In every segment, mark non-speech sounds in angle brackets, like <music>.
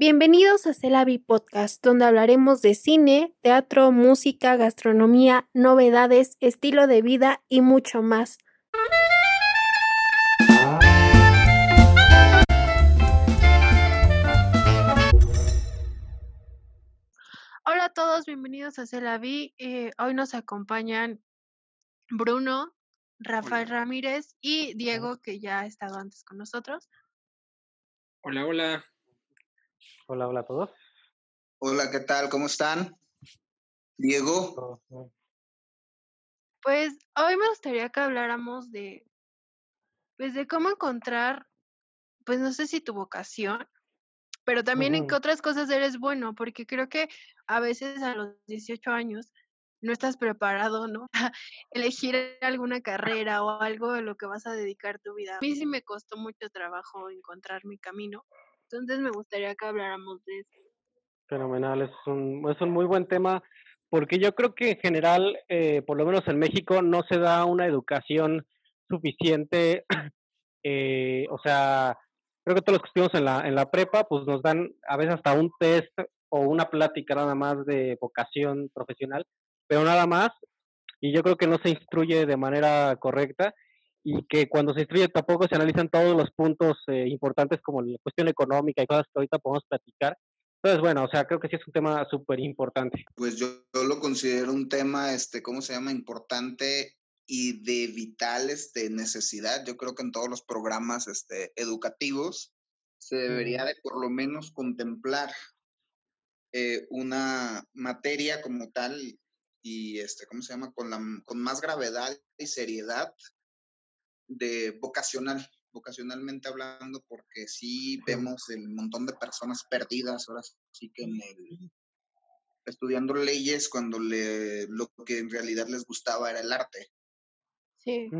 Bienvenidos a Celavi Podcast, donde hablaremos de cine, teatro, música, gastronomía, novedades, estilo de vida y mucho más. Hola a todos, bienvenidos a Celavi. Eh, hoy nos acompañan Bruno, Rafael Ramírez y Diego, que ya ha estado antes con nosotros. Hola, hola. Hola, hola a todos. Hola, ¿qué tal? ¿Cómo están? Diego. Pues hoy me gustaría que habláramos de, pues de cómo encontrar, pues no sé si tu vocación, pero también en qué otras cosas eres bueno, porque creo que a veces a los 18 años no estás preparado, ¿no? <laughs> Elegir alguna carrera o algo a lo que vas a dedicar tu vida. A mí sí me costó mucho trabajo encontrar mi camino, entonces me gustaría que habláramos de eso. Fenomenal, es un, es un muy buen tema, porque yo creo que en general, eh, por lo menos en México, no se da una educación suficiente, <clears throat> eh, o sea, creo que todos los que estuvimos en la, en la prepa, pues nos dan a veces hasta un test o una plática nada más de vocación profesional, pero nada más, y yo creo que no se instruye de manera correcta y que cuando se instruye tampoco se analizan todos los puntos eh, importantes como la cuestión económica y cosas que ahorita podemos platicar. Entonces, bueno, o sea, creo que sí es un tema súper importante. Pues yo, yo, lo considero un tema, este, ¿cómo se llama? Importante y de vital este, necesidad. Yo creo que en todos los programas este, educativos se debería de por lo menos contemplar eh, una materia como tal y este, ¿cómo se llama? Con, la, con más gravedad y seriedad de vocacional, vocacionalmente hablando, porque sí vemos el montón de personas perdidas, ahora sí que en el estudiando leyes cuando le, lo que en realidad les gustaba era el arte. Sí.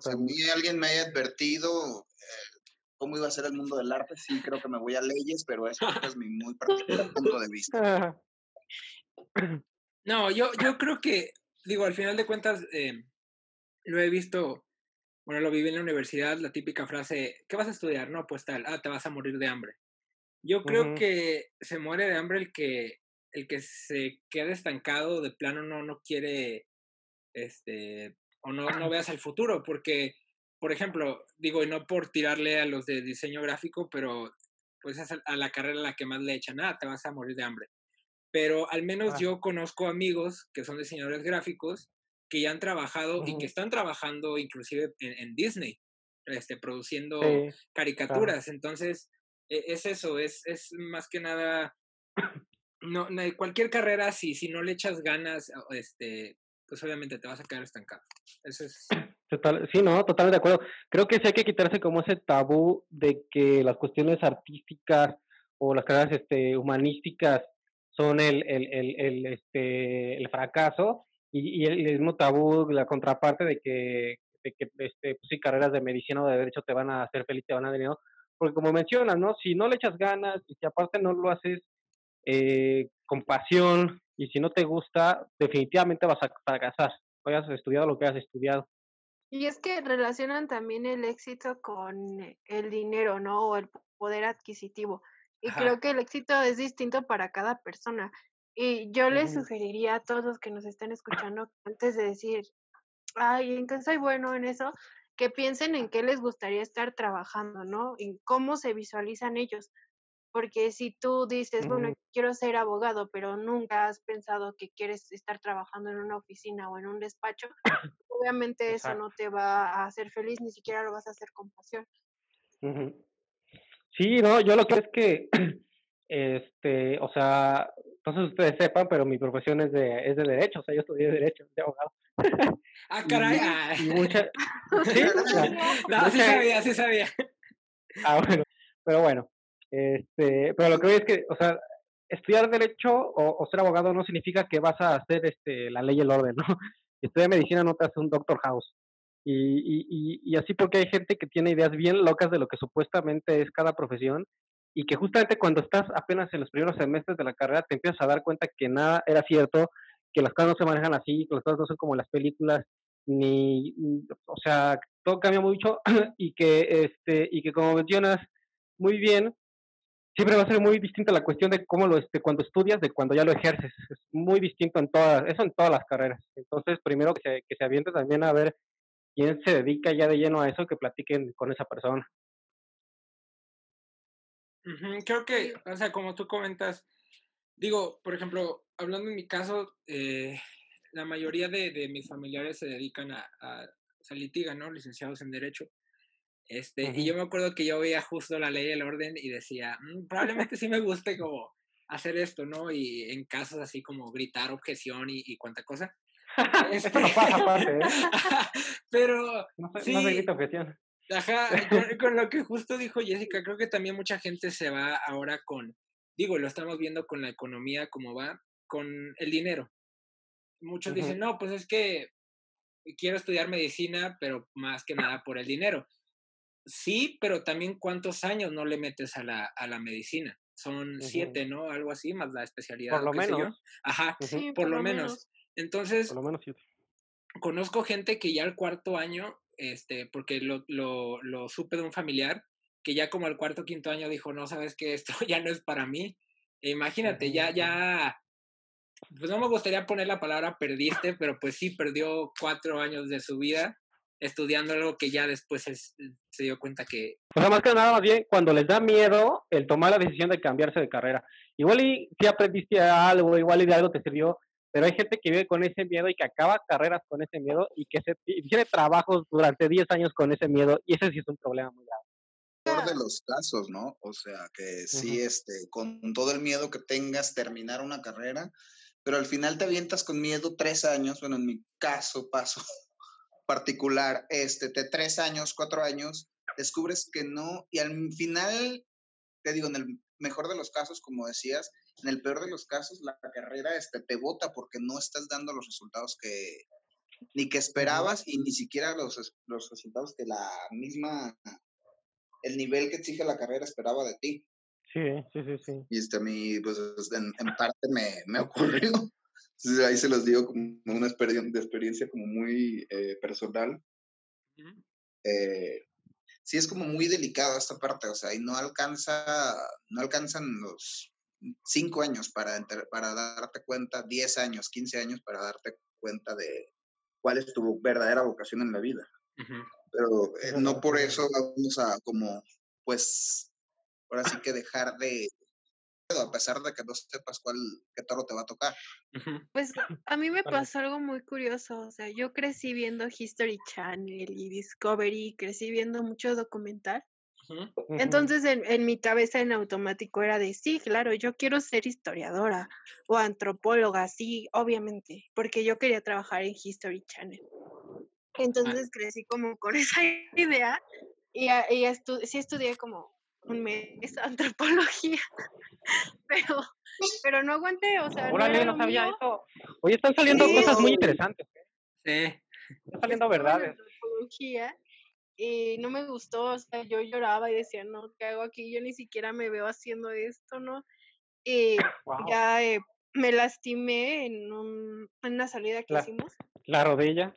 Si a mí alguien me haya advertido eh, cómo iba a ser el mundo del arte, sí creo que me voy a leyes, pero eso es mi muy particular punto de vista. <laughs> <clears throat> No, yo, yo creo que, digo, al final de cuentas, eh, lo he visto, bueno, lo viví en la universidad, la típica frase, ¿qué vas a estudiar? No, pues tal, ah, te vas a morir de hambre. Yo creo que se muere de hambre el que, el que se queda estancado, de plano no, no quiere, este, o no, no veas el futuro, porque, por ejemplo, digo, y no por tirarle a los de diseño gráfico, pero pues es a a la carrera a la que más le echan, ah, te vas a morir de hambre. Pero al menos Ah. yo conozco amigos que son diseñadores gráficos que ya han trabajado y que están trabajando inclusive en, en Disney, este, produciendo Sí, claro. caricaturas. Entonces, e- es eso, es, es más que nada, <clears throat> no, no- cualquier carrera, si, si no le echas ganas, este, pues obviamente te vas a quedar estancado. Eso es, Total, sí, no, totalmente de acuerdo. Creo que sí hay que quitarse como ese tabú de que las cuestiones artísticas o las carreras este, humanísticas son el, el, el, el, este, el fracaso y, y el mismo tabú, la contraparte de que, de que este, pues sí, carreras de medicina o de derecho te van a hacer feliz, te van a dar dinero. Porque como mencionas, ¿no? Si no le echas ganas y si aparte no lo haces eh, con pasión y si no te gusta, definitivamente vas a fracasar. Hayas estudiado lo que hayas estudiado. Y es que relacionan también el éxito con el dinero, ¿no? O el poder adquisitivo. Y Ajá. creo que el éxito es distinto para cada persona. Y yo les sugeriría a todos los que nos estén escuchando, antes de decir, ay, ¿en qué soy bueno en eso? Que piensen en qué les gustaría estar trabajando, ¿no? En cómo se visualizan ellos. Porque si tú dices, bueno, quiero ser abogado, pero nunca has pensado que quieres estar trabajando en una oficina o en un despacho, obviamente eso no te va a hacer feliz, ni siquiera lo vas a hacer con pasión. Sí, no, yo lo que es que, <clears throat> este, o sea, entonces ustedes sepan, pero mi profesión es de, es de derecho, o sea, yo estudié derecho, de abogado. <laughs> Ah, caray. Y, ah. y mucha, sí, o sea, <laughs> No, sí sabía, sí sabía. Ah, bueno, pero bueno, este, pero lo que voy es que, o sea, estudiar derecho o, o ser abogado no significa que vas a hacer este, la ley y el orden, ¿no? <laughs> Estudiar medicina no te hace un doctor house. Y, y, y, y así porque hay gente que tiene ideas bien locas de lo que supuestamente es cada profesión y que justamente cuando estás apenas en los primeros semestres de la carrera te empiezas a dar cuenta que nada era cierto, que las cosas no se manejan así, que las cosas no son como las películas, ni- o sea, todo cambia mucho <clears throat> y que, este, y que como mencionas muy bien, siempre va a ser muy distinta la cuestión de cómo lo, este, cuando estudias, de cuando ya lo ejerces. Es muy distinto en todas, eso en todas las carreras. Entonces, primero que se, que se aviente también a ver quién se dedica ya de lleno a eso, que platiquen con esa persona. Creo que, o sea, como tú comentas, digo, por ejemplo, hablando en mi caso, eh, la mayoría de, de, mis familiares se dedican a, a o sea, litigan, ¿no? Licenciados en Derecho. Este, Y yo me acuerdo que yo veía justo la ley y el orden y decía, mm, probablemente sí me guste como hacer esto, ¿no? Y en casos así como gritar objeción y, y cuánta cosa. Esto <laughs> no pasa aparte, ¿eh? <laughs> Pero. No sí, no se grita objeción. Ajá, con, con, lo que justo dijo Jessica, creo que también mucha gente se va ahora con, digo, lo estamos viendo con la economía, como va, con el dinero. Muchos uh -huh. dicen, no, pues es que quiero estudiar medicina, pero más que nada por el dinero. Sí, pero también cuántos años no le metes a la, a la medicina. Son uh -huh. siete, ¿no? Algo así, más la especialidad. Por lo menos. Ajá, uh -huh. sí, por, por, lo, menos. menos. Entonces, por lo menos siete. conozco gente que ya al cuarto año, este, porque lo, lo, lo supe de un familiar, que ya como al cuarto quinto año dijo, no, sabes que esto <laughs> ya no es para mí. E imagínate, ya, ya, pues no me gustaría poner la palabra perdiste, pero pues sí perdió cuatro años de su vida estudiando algo que ya después es, se dio cuenta que... O sea, más que nada, más bien, cuando les da miedo el tomar la decisión de cambiarse de carrera. Igual y si aprendiste algo, igual y de algo te sirvió, pero hay gente que vive con ese miedo y que acaba carreras con ese miedo y que se, y tiene trabajos durante 10 años con ese miedo y ese sí es un problema muy grave. de los casos, ¿no? O sea, que sí, uh -huh. este, con todo el miedo que tengas, terminar una carrera, pero al final te avientas con miedo tres años, bueno, en mi caso, paso <laughs> particular, este, de tres años, cuatro años, descubres que no, y al final, te digo, en el mejor de los casos, como decías, en el peor de los casos, la carrera este, te vota porque no estás dando los resultados que ni que esperabas y ni siquiera los, los resultados que la misma, el nivel que exige la carrera esperaba de ti. Sí, sí, sí, sí. Y este a mí, pues, en, en parte me, me ocurrió. Entonces ahí se los digo como una experiencia, de experiencia como muy eh, personal. Uh -huh. eh, sí es como muy delicado esta parte, o sea, y no alcanza, no alcanzan los cinco años para, para darte cuenta, diez años, quince años para darte cuenta de cuál es tu verdadera vocación en la vida. Uh -huh. Pero eh, no por eso vamos a como, pues, ahora sí que dejar de, a pesar de que no sepas cuál, qué toro te va a tocar. Pues a mí me pasó algo muy curioso, o sea, yo crecí viendo History Channel y Discovery, crecí viendo mucho documental. Entonces en, en, mi cabeza en automático era de, sí, claro, yo quiero ser historiadora o antropóloga, sí, obviamente, porque yo quería trabajar en History Channel. Entonces ah. crecí como con <laughs> esa idea y, y estu sí estudié como un mes <laughs> antropología, pero, pero no aguanté, o sea, Órale, no, no sabía mío. eso. Oye, están saliendo sí. cosas muy interesantes. ¿eh? Sí. Están saliendo verdades. Antropología y no me gustó, o sea, yo lloraba y decía, no, ¿qué hago aquí? Yo ni siquiera me veo haciendo esto, ¿no? Y wow. ya eh, me lastimé en, un, en, una salida que la, hicimos. La rodilla.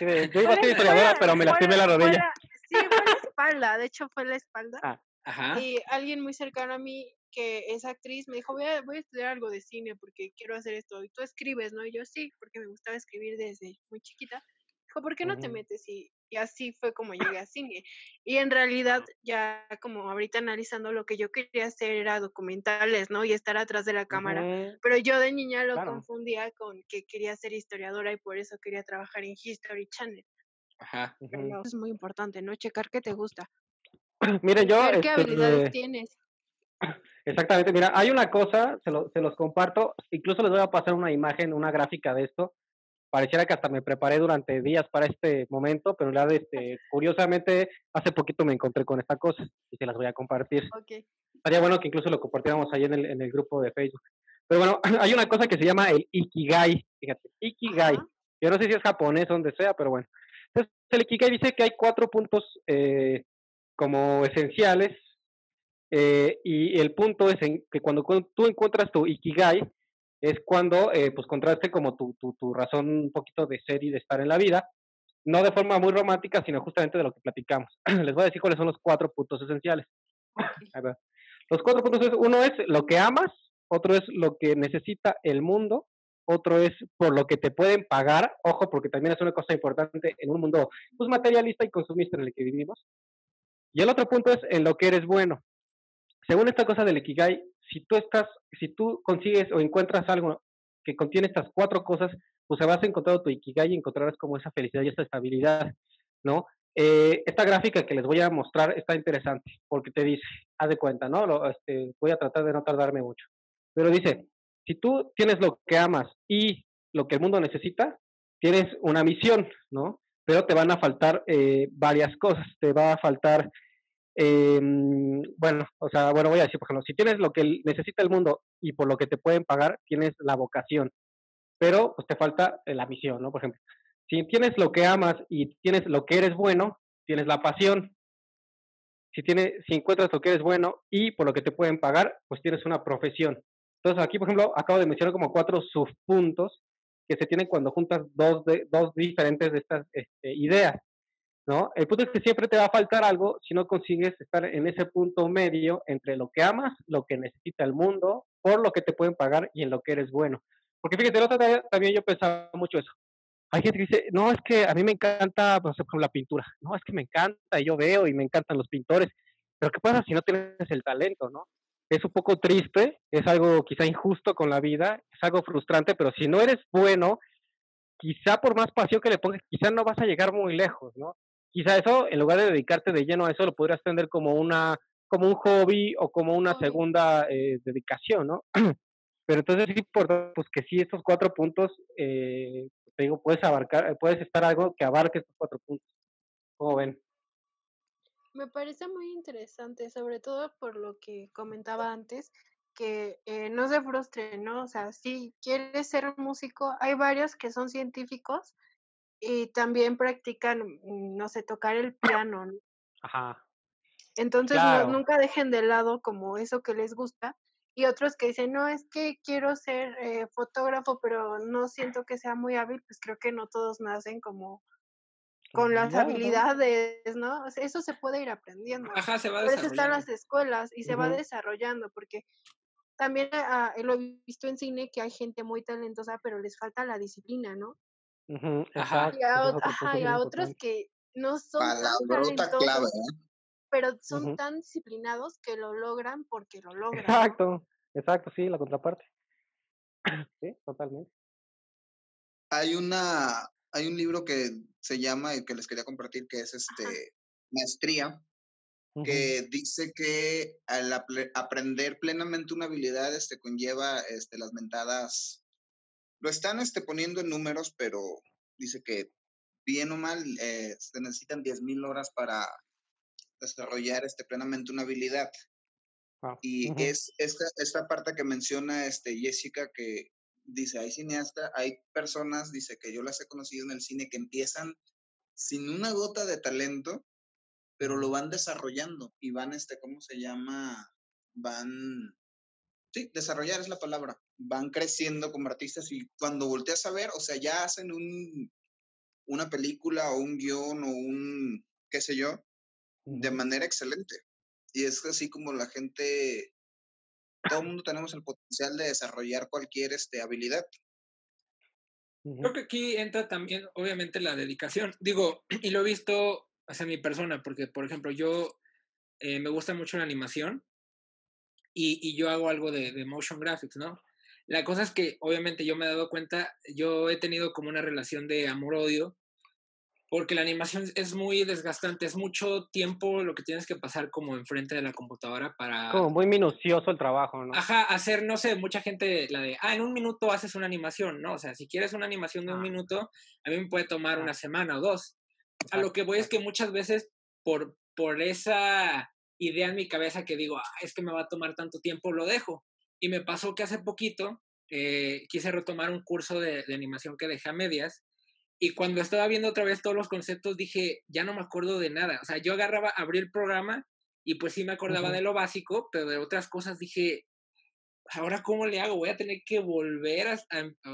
Yo iba a ser historiadora, pero me lastimé la rodilla. La, sí, fue la espalda, de hecho fue la espalda. Ah. Ajá. Y alguien muy cercano a mí que es actriz me dijo, voy a, voy a estudiar algo de cine porque quiero hacer esto. Y tú escribes, ¿no? Y yo sí, porque me gustaba escribir desde muy chiquita. Dijo, ¿por qué no uh -huh. te metes? Y, y, así fue como llegué a cine. Y en realidad, ya como ahorita analizando, lo que yo quería hacer era documentales, ¿no? Y estar atrás de la cámara. Uh -huh. Pero yo de niña lo claro. confundía con que quería ser historiadora y por eso quería trabajar en History Channel. Ajá. Uh -huh. Es muy importante, ¿no? Checar que te gusta. <clears throat> Mire, yo... ¿Qué este, habilidades tienes? Exactamente, mira, hay una cosa, se, lo, se, los comparto, incluso les voy a pasar una imagen, una gráfica de esto. Pareciera que hasta me preparé durante días para este momento, pero la este, <laughs> curiosamente, hace poquito me encontré con esta cosa y se las voy a compartir. Okay. Estaría bueno que incluso lo compartiéramos ahí en el, en el grupo de Facebook. Pero bueno, <clears throat> hay una cosa que se llama el Ikigai, fíjate, Ikigai. Yo no sé si es japonés o donde sea, pero bueno. Entonces, el Ikigai dice que hay cuatro puntos eh, como esenciales eh, y el punto es en que cuando tú encuentras tu Ikigai es cuando eh, pues contraste como tu, tu, tu, razón un poquito de ser y de estar en la vida, no de forma muy romántica, sino justamente de lo que platicamos. <clears throat> Les voy a decir cuáles son los cuatro puntos esenciales. Los cuatro puntos es, uno es lo que amas, otro es lo que necesita el mundo, otro es por lo que te pueden pagar, ojo, porque también es una cosa importante en un mundo pues, materialista y consumista en el que vivimos. Y el otro punto es en lo que eres bueno. Según esta cosa del Ikigai, si tú estás, si tú consigues o encuentras algo que contiene estas cuatro cosas, pues vas a encontrar tu Ikigai y encontrarás como esa felicidad y esa estabilidad, ¿no? Eh, esta gráfica que les voy a mostrar está interesante porque te dice, haz de cuenta, ¿no? Lo, este, voy a tratar de no tardarme mucho. Pero dice, si tú tienes lo que amas y lo que el mundo necesita, tienes una misión, ¿no? Pero te van a faltar eh, varias cosas. Te va a faltar, eh, bueno, o sea, bueno, voy a decir, por ejemplo, si tienes lo que necesita el mundo y por lo que te pueden pagar, tienes la vocación, pero pues te falta la misión, ¿no? Por ejemplo, si tienes lo que amas y tienes lo que eres bueno, tienes la pasión. Si, tienes, si encuentras lo que eres bueno y por lo que te pueden pagar, pues tienes una profesión. Entonces aquí, por ejemplo, acabo de mencionar como cuatro subpuntos que se tienen cuando juntas dos, de, dos diferentes de estas este, ideas. ¿No? El punto es que siempre te va a faltar algo si no consigues estar en ese punto medio entre lo que amas, lo que necesita el mundo, por lo que te pueden pagar y en lo que eres bueno. Porque fíjate, el otro día también yo pensaba mucho eso. Hay gente que dice, no, es que a mí me encanta, pues, la pintura. No, es que me encanta, y yo veo y me encantan los pintores. Pero ¿qué pasa si no tienes el talento, no? es un poco triste, es algo quizá injusto con la vida, es algo frustrante, pero si no eres bueno, quizá por más pasión que le pongas, quizá no vas a llegar muy lejos, ¿no? Quizá eso, en lugar de dedicarte de lleno a eso, lo podrías tener como una, como un hobby o como una segunda eh, dedicación, ¿no? <clears throat> Pero entonces es importante pues, que sí estos cuatro puntos, eh, te digo, puedes abarcar, puedes estar algo que abarque estos cuatro puntos. ¿Cómo ven? Me parece muy interesante, sobre todo por lo que comentaba antes, que eh, no se frustre, ¿no? O sea, si quieres ser músico, hay varios que son científicos y también practican, mm, no sé, tocar el piano, ¿no? Ajá. Entonces nunca dejen de lado como eso que les gusta y otros que dicen, no, es que quiero ser eh, fotógrafo, pero no siento que sea muy hábil, pues creo que no todos nacen como con las habilidades, ¿no? eso se puede ir aprendiendo. Ajá, se va. Por eso están las escuelas y se va desarrollando, porque también ah, lo he visto en cine que hay gente muy talentosa, pero les falta la disciplina, ¿no? Ajá. Y a, otros que no son tan talentosos, pero son tan disciplinados que lo logran porque lo logran. Exacto, exacto, sí, la contraparte. <clears throat> Sí, totalmente. Hay una hay un libro que se llama, y que les quería compartir, que es este Maestría, que dice que al aprender plenamente una habilidad este, conlleva este, las mentadas, lo están este, poniendo en números, pero dice que bien o mal eh, se necesitan 10.000 horas para desarrollar este, plenamente una habilidad. Y es esta, esta parte que menciona este, Jessica, que dice, hay cineastas, hay personas, dice que yo las he conocido en el cine que empiezan sin una gota de talento, pero lo van desarrollando y van, este, ¿cómo se llama? Van, sí, desarrollar es la palabra, van creciendo como artistas y cuando volteas a ver, o sea, ya hacen un, una película o un guion o un, qué sé yo, de manera excelente. Y es así como la gente todo el mundo tenemos el potencial de desarrollar cualquier este, habilidad. Creo que aquí entra también, obviamente, la dedicación. Digo, <clears throat> y lo he visto hacia mi persona, porque, por ejemplo, yo eh, me gusta mucho la animación y, y yo hago algo de, de, motion graphics, ¿no? La cosa es que, obviamente, yo me he dado cuenta, yo he tenido como una relación de amor-odio porque la animación es muy desgastante, es mucho tiempo lo que tienes que pasar como enfrente de la computadora para... Como muy minucioso el trabajo, ¿no? Ajá, hacer, no sé, mucha gente la de, ah, en un minuto haces una animación, ¿no? O sea, si quieres una animación de un ah. minuto, a mí me puede tomar una semana o dos. A lo que voy es que muchas veces por, por esa idea en mi cabeza que digo, ah, es que me va a tomar tanto tiempo, lo dejo. Y me pasó que hace poquito eh, quise retomar un curso de, de animación que dejé a medias y cuando estaba viendo otra vez todos los conceptos, dije, ya no me acuerdo de nada. O sea, yo agarraba, abrí el programa y pues sí me acordaba de lo básico, pero de otras cosas dije, ahora cómo le hago, voy a tener que volver a,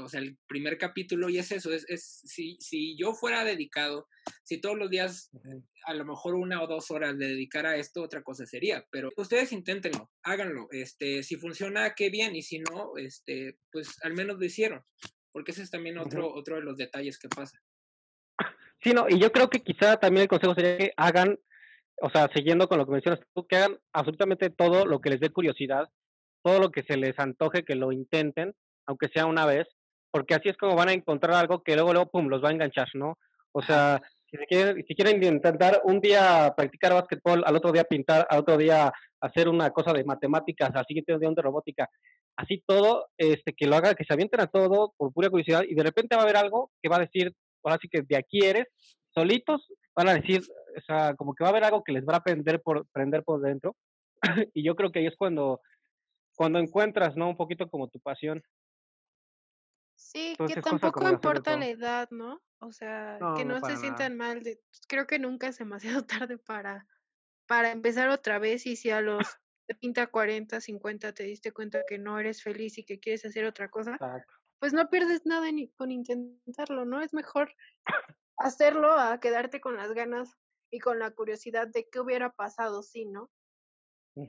o sea, el primer capítulo y es eso, es, es si, si yo fuera dedicado, si todos los días a lo mejor una o dos horas de dedicar a esto, otra cosa sería, pero ustedes inténtenlo, háganlo, este, si funciona, qué bien, y si no, este, pues al menos lo hicieron, porque ese es también otro, otro de los detalles que pasa. Sí, no, y yo creo que quizá también el consejo sería que hagan, o sea, siguiendo con lo que mencionas tú, que hagan absolutamente todo lo que les dé curiosidad, todo lo que se les antoje, que lo intenten, aunque sea una vez, porque así es como van a encontrar algo que luego, luego, pum, los va a enganchar, ¿no? O sea, si, quieren, si quieren intentar un día practicar básquetbol, al otro día pintar, al otro día hacer una cosa de matemáticas, al siguiente día de robótica, así todo, este, que lo haga, que se avienten a todo por pura curiosidad y de repente va a haber algo que va a decir, ahora sí que de aquí eres, solitos van a decir, o sea, como que va a haber algo que les va a prender por, prender por dentro <clears throat> y yo creo que ahí es cuando, cuando encuentras, ¿no? Un poquito como tu pasión. Sí, que tampoco importa la edad, ¿no? O sea, que no, se sientan mal. De, creo que nunca es demasiado <laughs> tarde para, para empezar otra vez y si a los 30, 40, 50 te diste cuenta que no eres feliz y que quieres hacer otra cosa, pues no pierdes nada ni con intentarlo, ¿no? Es mejor hacerlo a quedarte con las ganas y con la curiosidad de qué hubiera pasado si, ¿no?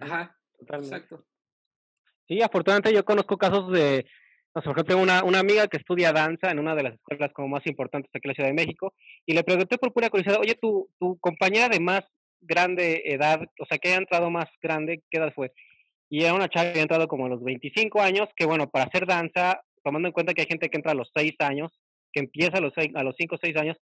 Ajá, totalmente. Exacto. Sí, afortunadamente yo conozco casos de por ejemplo, una, una amiga que estudia danza en una de las escuelas como más importantes aquí en la Ciudad de México y le pregunté por pura curiosidad, oye, tu, tu compañera de más grande edad, o sea, que haya entrado más grande, ¿qué edad fue? Y era una chava que había entrado como a los 25 años, que bueno, para hacer danza, tomando en cuenta que hay gente que entra a los 6 años, que empieza a los, a los 5 o 6 años,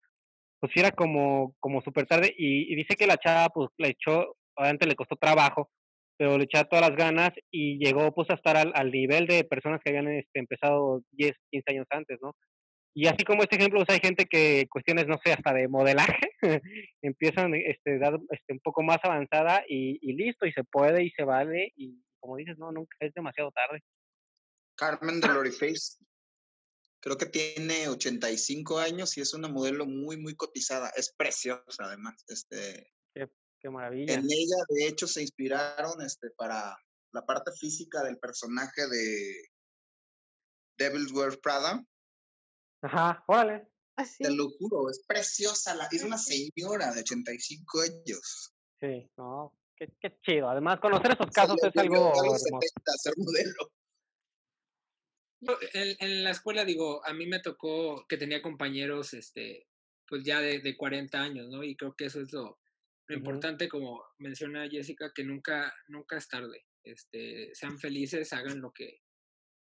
pues era como, como súper tarde y, y, dice que la chava pues le echó, obviamente le costó trabajo, pero le echaba todas las ganas y llegó pues a estar al, al nivel de personas que habían este, empezado 10, 15 años antes, ¿no? Y así como este ejemplo, pues hay gente que cuestiones, no sé, hasta de modelaje, <laughs> empiezan este, dar este, un poco más avanzada y, y, listo, y se puede y se vale, y como dices, no, nunca es demasiado tarde. Carmen de Loriface, creo que tiene 85 años y es una modelo muy, muy cotizada, es preciosa además, este, Qué maravilla. En ella, de hecho, se inspiraron este, para la parte física del personaje de Devil's Wear Prada. Ajá, órale. Así. Te lo juro, es preciosa. La, es una señora de 85 años. Sí, no, qué, qué chido. Además, conocer esos casos es algo. ser modelo. En, en, la escuela, digo, a mí me tocó que tenía compañeros, este, pues ya de, de 40 años, ¿no? Y creo que eso es lo, lo importante, como menciona Jessica, que nunca, nunca es tarde. Este, sean felices, hagan lo que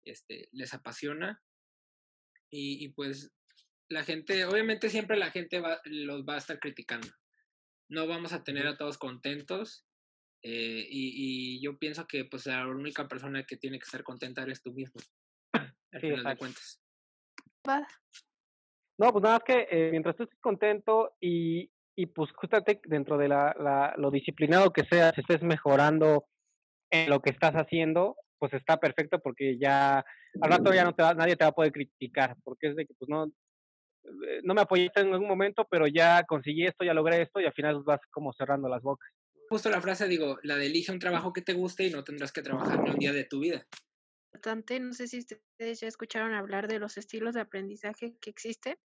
este, les apasiona. Y, y pues la gente, obviamente siempre la gente va, los va a estar criticando. No vamos a tener a todos contentos. Eh, y, y, yo pienso que pues la única persona que tiene que estar contenta eres tú mismo. <clears throat> Al final de cuentas. No, pues nada más que eh, mientras tú estés contento y, y pues justamente dentro de la, la, lo disciplinado que seas, estés mejorando en lo que estás haciendo, pues está perfecto porque ya al rato ya no te va, nadie te va a poder criticar, porque es de que pues no, eh, no me apoyaste en algún momento, pero ya conseguí esto, ya logré esto y al final vas como cerrando las bocas. Justo la frase digo, la de elige un trabajo que te guste y no tendrás que trabajar ni un día de tu vida. Importante, no sé si ustedes ya escucharon hablar de los estilos de aprendizaje que existen.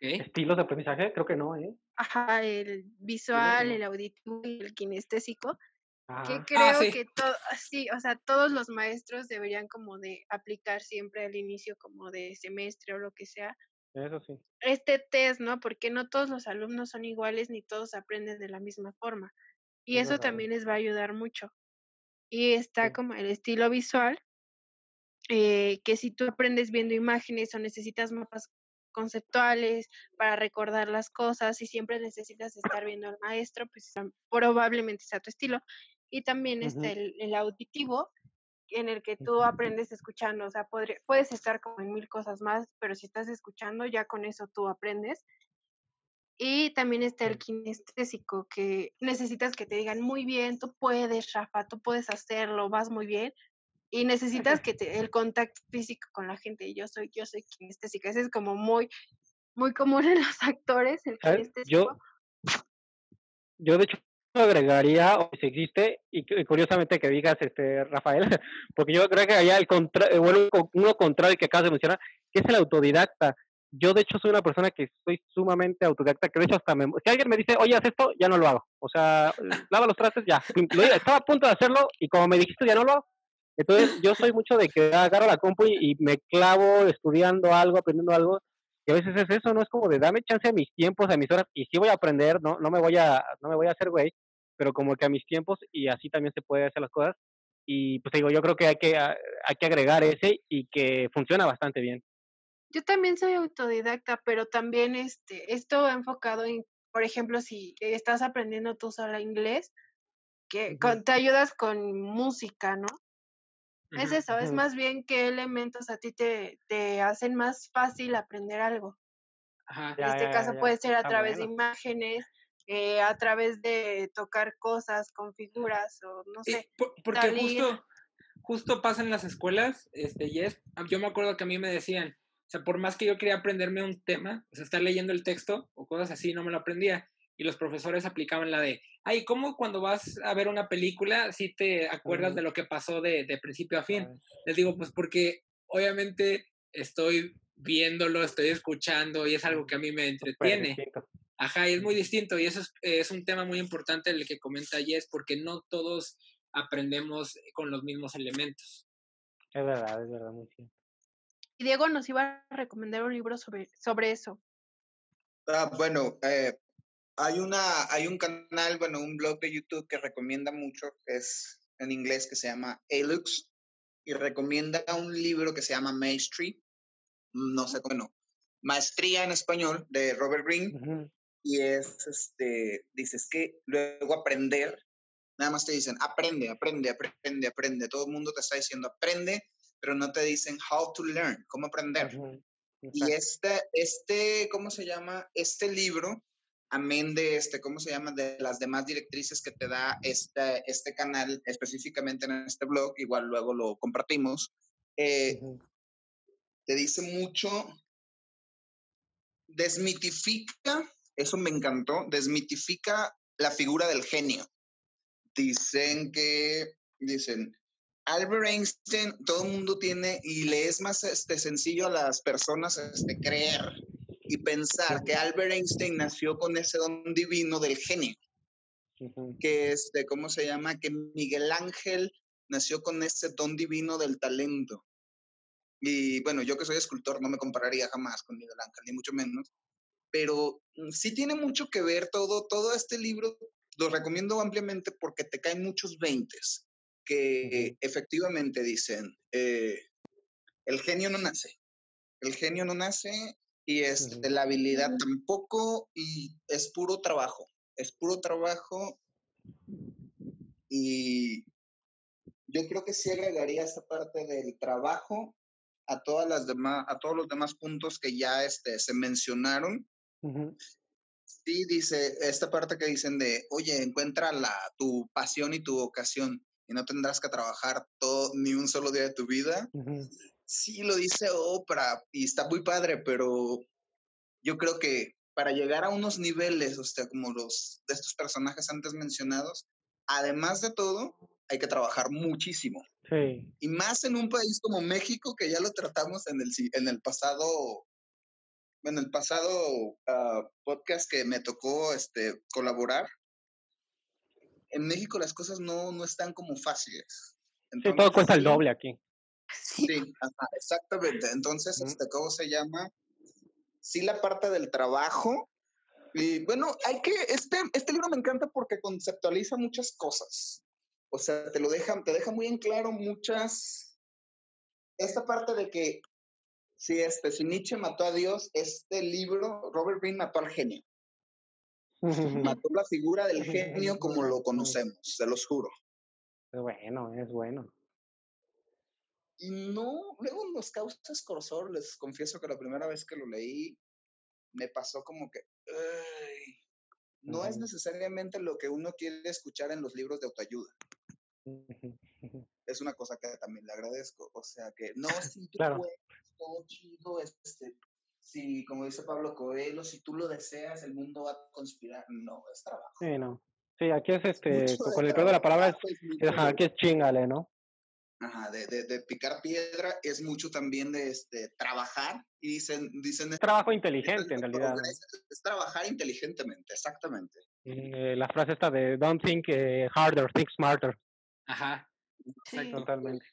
¿Estilos de aprendizaje? Creo que no, ¿eh? Ajá, el visual, el auditivo y el kinestésico. Que Ah, creo sí. que todo, sí, o sea, todos los maestros deberían como de aplicar siempre al inicio como de semestre o lo que sea, eso sí. este test, ¿no? Porque no todos los alumnos son iguales ni todos aprenden de la misma forma. Y Es eso verdad. también les va a ayudar mucho. Y está Sí. como el estilo visual, eh, que si tú aprendes viendo imágenes o necesitas mapas conceptuales para recordar las cosas y siempre necesitas estar viendo al maestro, pues probablemente sea tu estilo. Y también está Ujú. el, el auditivo, en el que tú aprendes escuchando, o sea, podri- puedes estar como en mil cosas más, pero si estás escuchando, ya con eso tú aprendes. Y también está el kinestésico, que necesitas que te digan muy bien, tú puedes, Rafa, tú puedes hacerlo, vas muy bien. Y necesitas que te, el contacto físico con la gente. Yo soy, yo soy kinestésica. Ese es como muy, muy común en los actores, el ¿Sabes? Yo, kinestésico. yo de hecho agregaría, o si existe, y, curiosamente que digas, este Rafael, <laughs> porque yo creo que allá el contra, eh, bueno, uno contrario que acabas de mencionar, que es el autodidacta. Yo, de hecho, soy una persona que soy sumamente autodidacta, que de hecho hasta me, si alguien me dice, oye, haz esto, ya no lo hago. O sea, lava los trastes, ya. estaba a punto de hacerlo y como me dijiste, ya no lo hago. Entonces, yo soy mucho de que agarro la compu y, me clavo estudiando algo, aprendiendo algo, y a veces es eso, no es como de dame chance a mis tiempos, a mis horas, y sí voy a aprender, no, no me voy a, no me voy a hacer güey, pero como que a mis tiempos, y así también se puede hacer las cosas. Y pues digo, yo creo que hay que, hay que agregar ese y que funciona bastante bien. Yo también soy autodidacta, pero también este, esto enfocado en, por ejemplo, si estás aprendiendo tú sola inglés, que te ayudas con música, ¿no? Es eso, es más bien qué elementos a ti te, te hacen más fácil aprender algo. en este caso puede ser a través de imágenes, eh, a través de tocar cosas con figuras o no sé. porque justo, justo pasa en las escuelas, este, y es, yo me acuerdo que a mí me decían, o sea, por más que yo quería aprenderme un tema, o sea, estar leyendo el texto o cosas así, no me lo aprendía. Y los profesores aplicaban la de, ay, ¿cómo cuando vas a ver una película si te acuerdas de lo que pasó de, de principio a fin? Les digo, pues porque obviamente estoy viéndolo, estoy escuchando y es algo que a mí me entretiene. Ajá, y es muy distinto y eso es, es, un tema muy importante el que comenta Jess, porque no todos aprendemos con los mismos elementos. Es verdad, es verdad, muy cierto. Y Diego nos iba a recomendar un libro sobre, sobre eso. Ah, bueno, eh, hay, una, hay un canal, bueno, un blog de YouTube que recomienda mucho, es en inglés que se llama Alux, y recomienda un libro que se llama Maestry, no sé, bueno, Maestría en español, de Robert Greene, y es, este, dices que luego aprender, nada más te dicen, aprende, aprende, aprende, aprende, todo el mundo te está diciendo, aprende, pero no te dicen how to learn, cómo aprender. Y este, este, ¿cómo se llama? Este libro amén de este, ¿cómo se llama? De las demás directrices que te da este, este canal, específicamente en este blog, igual luego lo compartimos, eh, te dice mucho, desmitifica, eso me encantó, desmitifica la figura del genio. Dicen que, dicen, Albert Einstein, todo el mundo tiene, y le es más este, sencillo a las personas este, creer y pensar que Albert Einstein nació con ese don divino del genio, que este, ¿cómo se llama? Que Miguel Ángel nació con ese don divino del talento. Y bueno, yo que soy escultor no me compararía jamás con Miguel Ángel, ni mucho menos, pero mm, sí tiene mucho que ver todo, todo este libro, lo recomiendo ampliamente porque te caen muchos veintes que efectivamente dicen, eh, el genio no nace, el genio no nace, y es la habilidad tampoco y es puro trabajo, es puro trabajo y yo creo que sí agregaría esta parte del trabajo a todas las demás a todos los demás puntos que ya este, se mencionaron. Sí, dice esta parte que dicen de, oye, encuentra la, tu pasión y tu vocación y no tendrás que trabajar todo, ni un solo día de tu vida sí lo dice Oprah y está muy padre, pero yo creo que para llegar a unos niveles, o sea, como los de estos personajes antes mencionados, además de todo, hay que trabajar muchísimo. Sí. Y más en un país como México, que ya lo tratamos en el, en el pasado, en el pasado ah, podcast que me tocó este, colaborar. En México las cosas no, no están como fáciles. sí, todo cuesta el doble aquí. Sí, exactamente. Entonces, este, ¿cómo se llama? Sí, la parte del trabajo. Y bueno, hay que, este, este libro me encanta porque conceptualiza muchas cosas. O sea, te lo deja, te deja muy en claro muchas, esta parte de que si, este, si Nietzsche mató a Dios, este libro, Robert Greene mató al genio. <laughs> mató la figura del <laughs> genio como lo conocemos, se los juro. Es bueno, es bueno. Y no, luego los causas corsor, les confieso que la primera vez que lo leí, me pasó como que, no es necesariamente lo que uno quiere escuchar en los libros de autoayuda. <laughs> es una cosa que también le agradezco. O sea que, no, <laughs> si tú claro. puedes, todo chido, este, si, como dice Pablo Coelho, si tú lo deseas, el mundo va a conspirar. No, es trabajo. Sí, no. Sí, aquí es <laughs> este, con el peor de la palabra es, aquí es chingale, ¿no? Ajá, de, de, de, picar piedra es mucho también de este, trabajar y dicen... dicen es trabajo <laughs> inteligente en realidad. Es, trabajar inteligentemente, exactamente. Eh, la frase está de don't think eh, harder, think smarter. Ajá, Sí. Totalmente.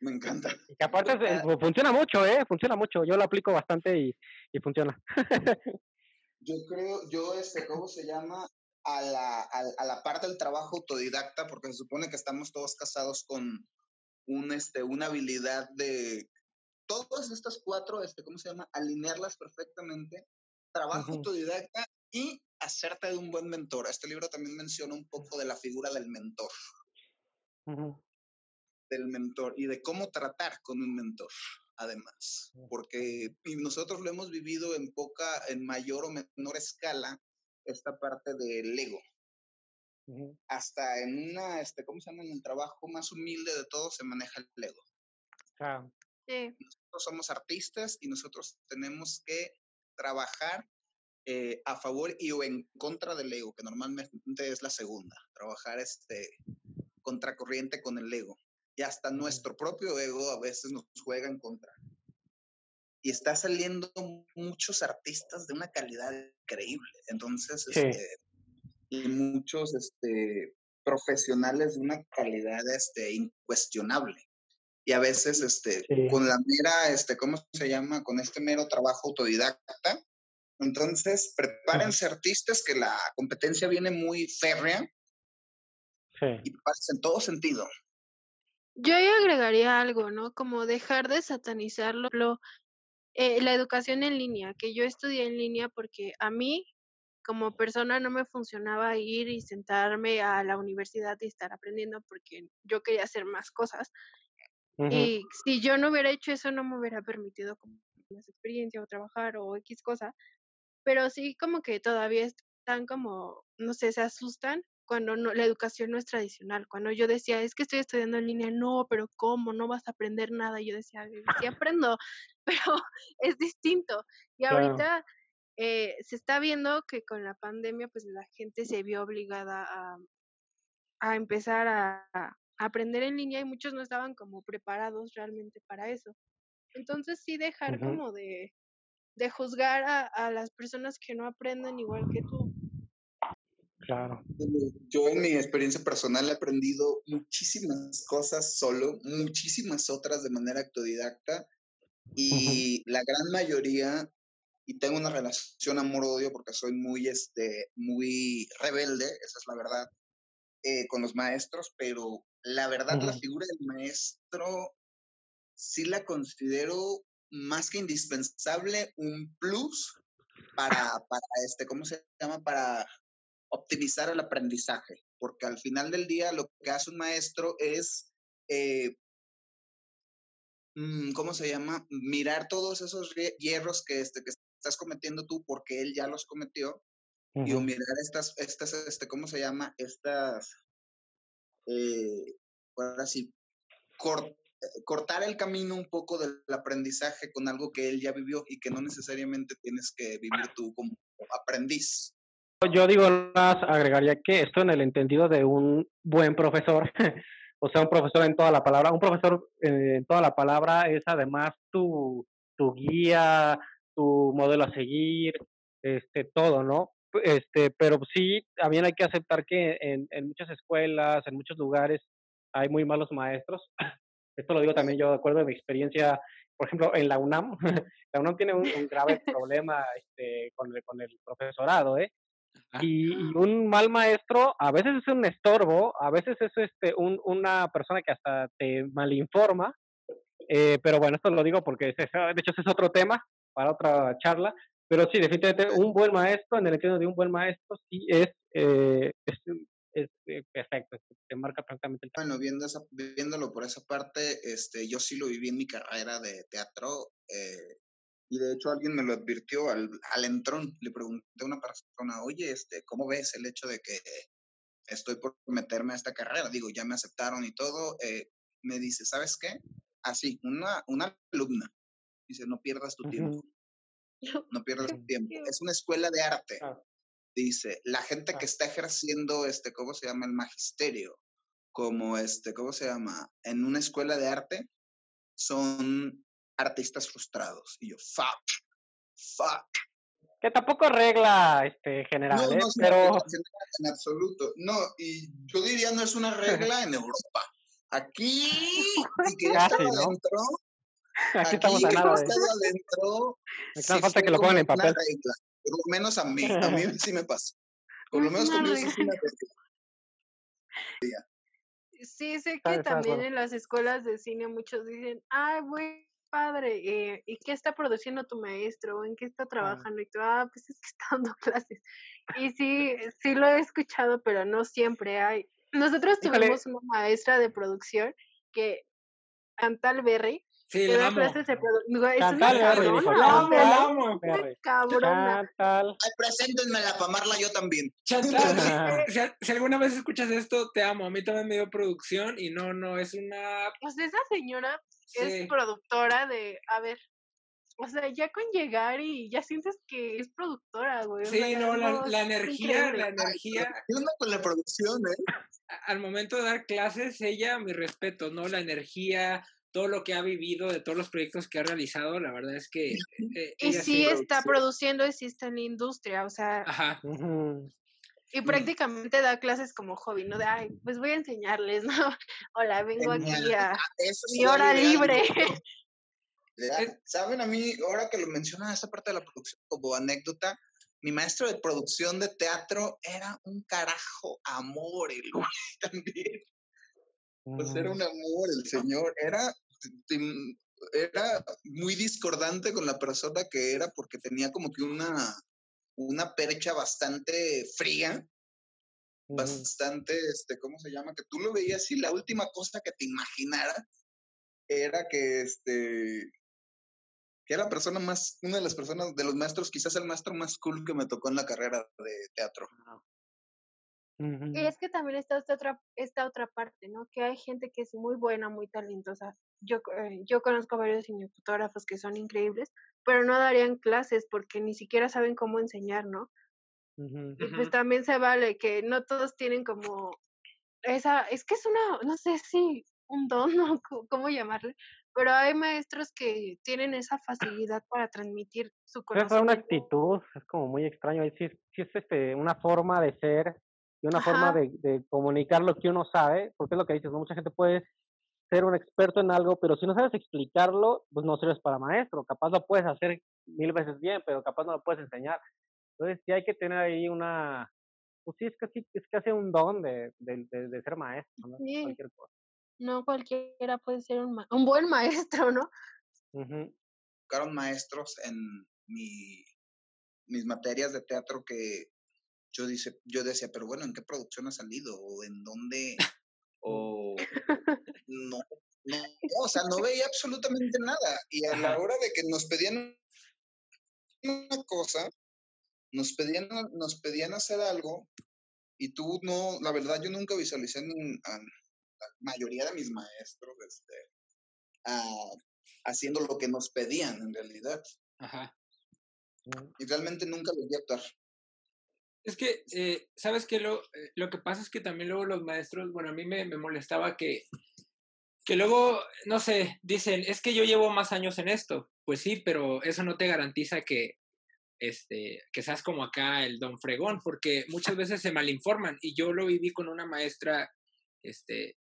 Me encanta. Y que aparte es- eh, funciona mucho, ¿eh? Funciona mucho. Yo lo aplico bastante y, y funciona. <laughs> Yo creo, yo, este, ¿cómo se llama? A la, a, a la parte del trabajo autodidacta, porque se supone que estamos todos casados con un, este, una habilidad de todas estas cuatro, este, ¿cómo se llama? Alinearlas perfectamente. Trabajo autodidacta y hacerte de un buen mentor. Este libro también menciona un poco de la figura del mentor, del mentor y de cómo tratar con un mentor, además. Porque nosotros lo hemos vivido en poca, en mayor o menor escala, esta parte del ego. Hasta en una, este, ¿cómo se llama? En el trabajo más humilde de todos se maneja el ego. Ah, Sí. Nosotros somos artistas y nosotros tenemos que trabajar eh, a favor y o en contra del ego, que normalmente es la segunda, trabajar este, contracorriente con el ego. Y hasta nuestro propio ego a veces nos juega en contra. Y está saliendo muchos artistas de una calidad increíble. Entonces, Sí. este, y muchos este, profesionales de una calidad este, incuestionable. Y a veces este, Sí. con la mera, este, ¿cómo se llama? Con este mero trabajo autodidacta. Entonces, prepárense artistas que la competencia viene muy férrea sí. y prepárense en todo sentido. Yo ahí agregaría algo, ¿no? Como dejar de satanizarlo, lo- eh, la educación en línea, que yo estudié en línea porque a mí, como persona, no me funcionaba ir y sentarme a la universidad y estar aprendiendo porque yo quería hacer más cosas. Ujú. Y si yo no hubiera hecho eso, no me hubiera permitido como más experiencia o trabajar o X cosa. Pero sí como que todavía están como, no sé, se asustan cuando no, la educación no es tradicional. Cuando yo decía, es que estoy estudiando en línea, no, pero ¿cómo? No vas a aprender nada. Yo decía, sí aprendo, <laughs> pero es distinto. Y Claro. Eh, se está viendo que con la pandemia, pues la gente se vio obligada a, a empezar a, a aprender en línea y muchos no estaban como preparados realmente para eso. Entonces sí dejar como de, de juzgar a, a las personas que no aprenden igual que tú. Claro. Yo en mi experiencia personal he aprendido muchísimas cosas solo, muchísimas otras de manera autodidacta y la gran mayoría, y tengo una relación amor-odio porque soy muy, este, muy rebelde, esa es la verdad, eh, con los maestros, pero la verdad la figura del maestro sí la considero más que indispensable, un plus para, <laughs> para este, ¿cómo se llama? Para optimizar el aprendizaje, porque al final del día lo que hace un maestro es, eh, mm, ¿cómo se llama? Mirar todos esos hierros que, este, que estás cometiendo tú porque él ya los cometió y o Ujú. mirar estas, estas, este, ¿cómo se llama? Estas, eh, ahora sí, cor- cortar el camino un poco del aprendizaje con algo que él ya vivió y que no necesariamente tienes que vivir tú como aprendiz. Yo digo más, agregaría que esto en el entendido de un buen profesor, <laughs> o sea, un profesor en toda la palabra, un profesor eh, en toda la palabra es además tu, tu guía, tu modelo a seguir, este, todo, ¿no? Este, pero sí, también hay que aceptar que en, en muchas escuelas, en muchos lugares, hay muy malos maestros. <laughs> Esto lo digo también yo de acuerdo a mi experiencia, por ejemplo, en la UNAM. <laughs> la UNAM tiene un, un grave <laughs> problema este, con, el, con el profesorado, ¿eh? Y, y, un mal maestro a veces es un estorbo, a veces es este, un, una persona que hasta te malinforma, eh, pero bueno, esto lo digo porque es, de hecho ese es otro tema para otra charla, pero sí, definitivamente un buen maestro, en el sentido de un buen maestro, sí es, eh, es, es, es perfecto, te marca perfectamente el Bueno, viendo esa, viéndolo por esa parte, este, yo sí lo viví en mi carrera de teatro, eh, y de hecho alguien me lo advirtió al, al entrón. Le pregunté a una persona, oye, este, ¿cómo ves el hecho de que estoy por meterme a esta carrera? Digo, ya me aceptaron y todo. Eh, me dice, ¿sabes qué? Así, una, una alumna. Dice, no pierdas tu tiempo. <laughs> No pierdas tu tiempo. Es una escuela de arte. Ah. dice, la gente que está ejerciendo, este, ¿cómo se llama? El magisterio, como, este, ¿cómo se llama? En una escuela de arte, son artistas frustrados. Y yo, fuck, fuck. Que tampoco regla este, general, No, ¿eh? no una pero general en absoluto. No, y yo diría no es una <laughs> regla en Europa. Aquí, y que ya Casi, ¿no? adentro, aquí estamos a que nada no adentro, Me sí hace falta que lo pongan en papel. regla. Por lo menos a mí, a mí sí me pasa. Por lo Es menos conmigo sí es una regla. Sí, sé que también en las escuelas de cine muchos dicen, ay, güey, padre, eh, ¿y qué está produciendo tu maestro? ¿En qué está trabajando? Y tú, ah, pues es que está <laughs> dando clases. Y sí, sí lo he escuchado, pero no siempre hay. Nosotros Híjole. tuvimos una maestra de producción que, Chantal Berry, Sí, da amo. clases de Chantal una Berry, dijo, cabrona, La amo, la amo. cabrona. Chantal. Ay, preséntenmela para amarla yo también. Chantal, si, alguna vez escuchas esto, te amo. A mí también me dio producción y no, no, es una... Sea, esa señora sí. es productora de, a ver, o sea, ya con llegar y ya sientes que es productora, güey. o Sí, sea, no, la, la energía, increíble. la energía, ¿Qué onda con la producción, eh? al momento de dar clases, ella, mi respeto, ¿no? La energía, todo lo que ha vivido, de todos los proyectos que ha realizado, la verdad es que eh, Y ella sí está produciendo y sí está en la industria, o sea, Ajá. Y prácticamente da clases como hobby, ¿no? De, ay, pues voy a enseñarles, ¿no? <laughs> Hola, vengo aquí a Eso mi hora libre. <laughs> Saben, a mí, ahora que lo mencionan, esa parte de la producción como anécdota, mi maestro de producción de teatro era un carajo amor, el güey <laughs> también. Pues era un amor, el señor. Era, era muy discordante con la persona que era porque tenía como que una, una percha bastante fría, bastante, este, ¿cómo se llama? Que tú lo veías y la última cosa que te imaginaras era que, este, que era la persona más, una de las personas, de los maestros, quizás el maestro más cool que me tocó en la carrera de teatro. Y es que también está esta otra, esta otra parte, ¿no? Que hay gente que es muy buena, muy talentosa. Yo, eh, yo conozco varios cinefotógrafos que son increíbles, pero no darían clases porque ni siquiera saben cómo enseñar, ¿no? Y pues también se vale que no todos tienen como esa, es que es una, no sé si un don <laughs> o co- cómo llamarle, pero hay maestros que tienen esa facilidad para transmitir su Es una conocimiento. actitud, es como muy extraño. Sí, es- es este, una forma de ser y una forma de, de comunicar lo que uno sabe, porque es lo que dices, ¿no? mucha gente puede ser un experto en algo, pero si no sabes explicarlo, pues no sirves para maestro. Capaz lo puedes hacer mil veces bien, pero capaz no lo puedes enseñar. Entonces sí hay que tener ahí una, pues sí, es casi, es casi un don de, de, de- de ser maestro, ¿no? Sí. Cualquier cosa. No cualquiera puede ser un, ma- un buen maestro, ¿no? Tocaron maestros en mi, mis materias de teatro que yo, dice, yo decía, pero bueno, ¿en qué producción ha salido? ¿O en dónde? O <laughs> no, no, o sea, no veía absolutamente nada. Y a la hora de que nos pedían una cosa, nos pedían, nos pedían hacer algo, y tú no, la verdad, yo nunca visualicé ni a la mayoría de mis maestros este, ah, haciendo lo que nos pedían en realidad. Ajá. Y realmente nunca los vi actuar. Es que, eh, ¿sabes qué? Lo, eh, lo que pasa es que también luego los maestros, bueno, a mí me, me molestaba que, que luego, no sé, dicen, es que yo llevo más años en esto. Pues sí, pero eso no te garantiza que, este, que seas como acá el don fregón, porque muchas veces se malinforman. Y yo lo viví con una maestra, este,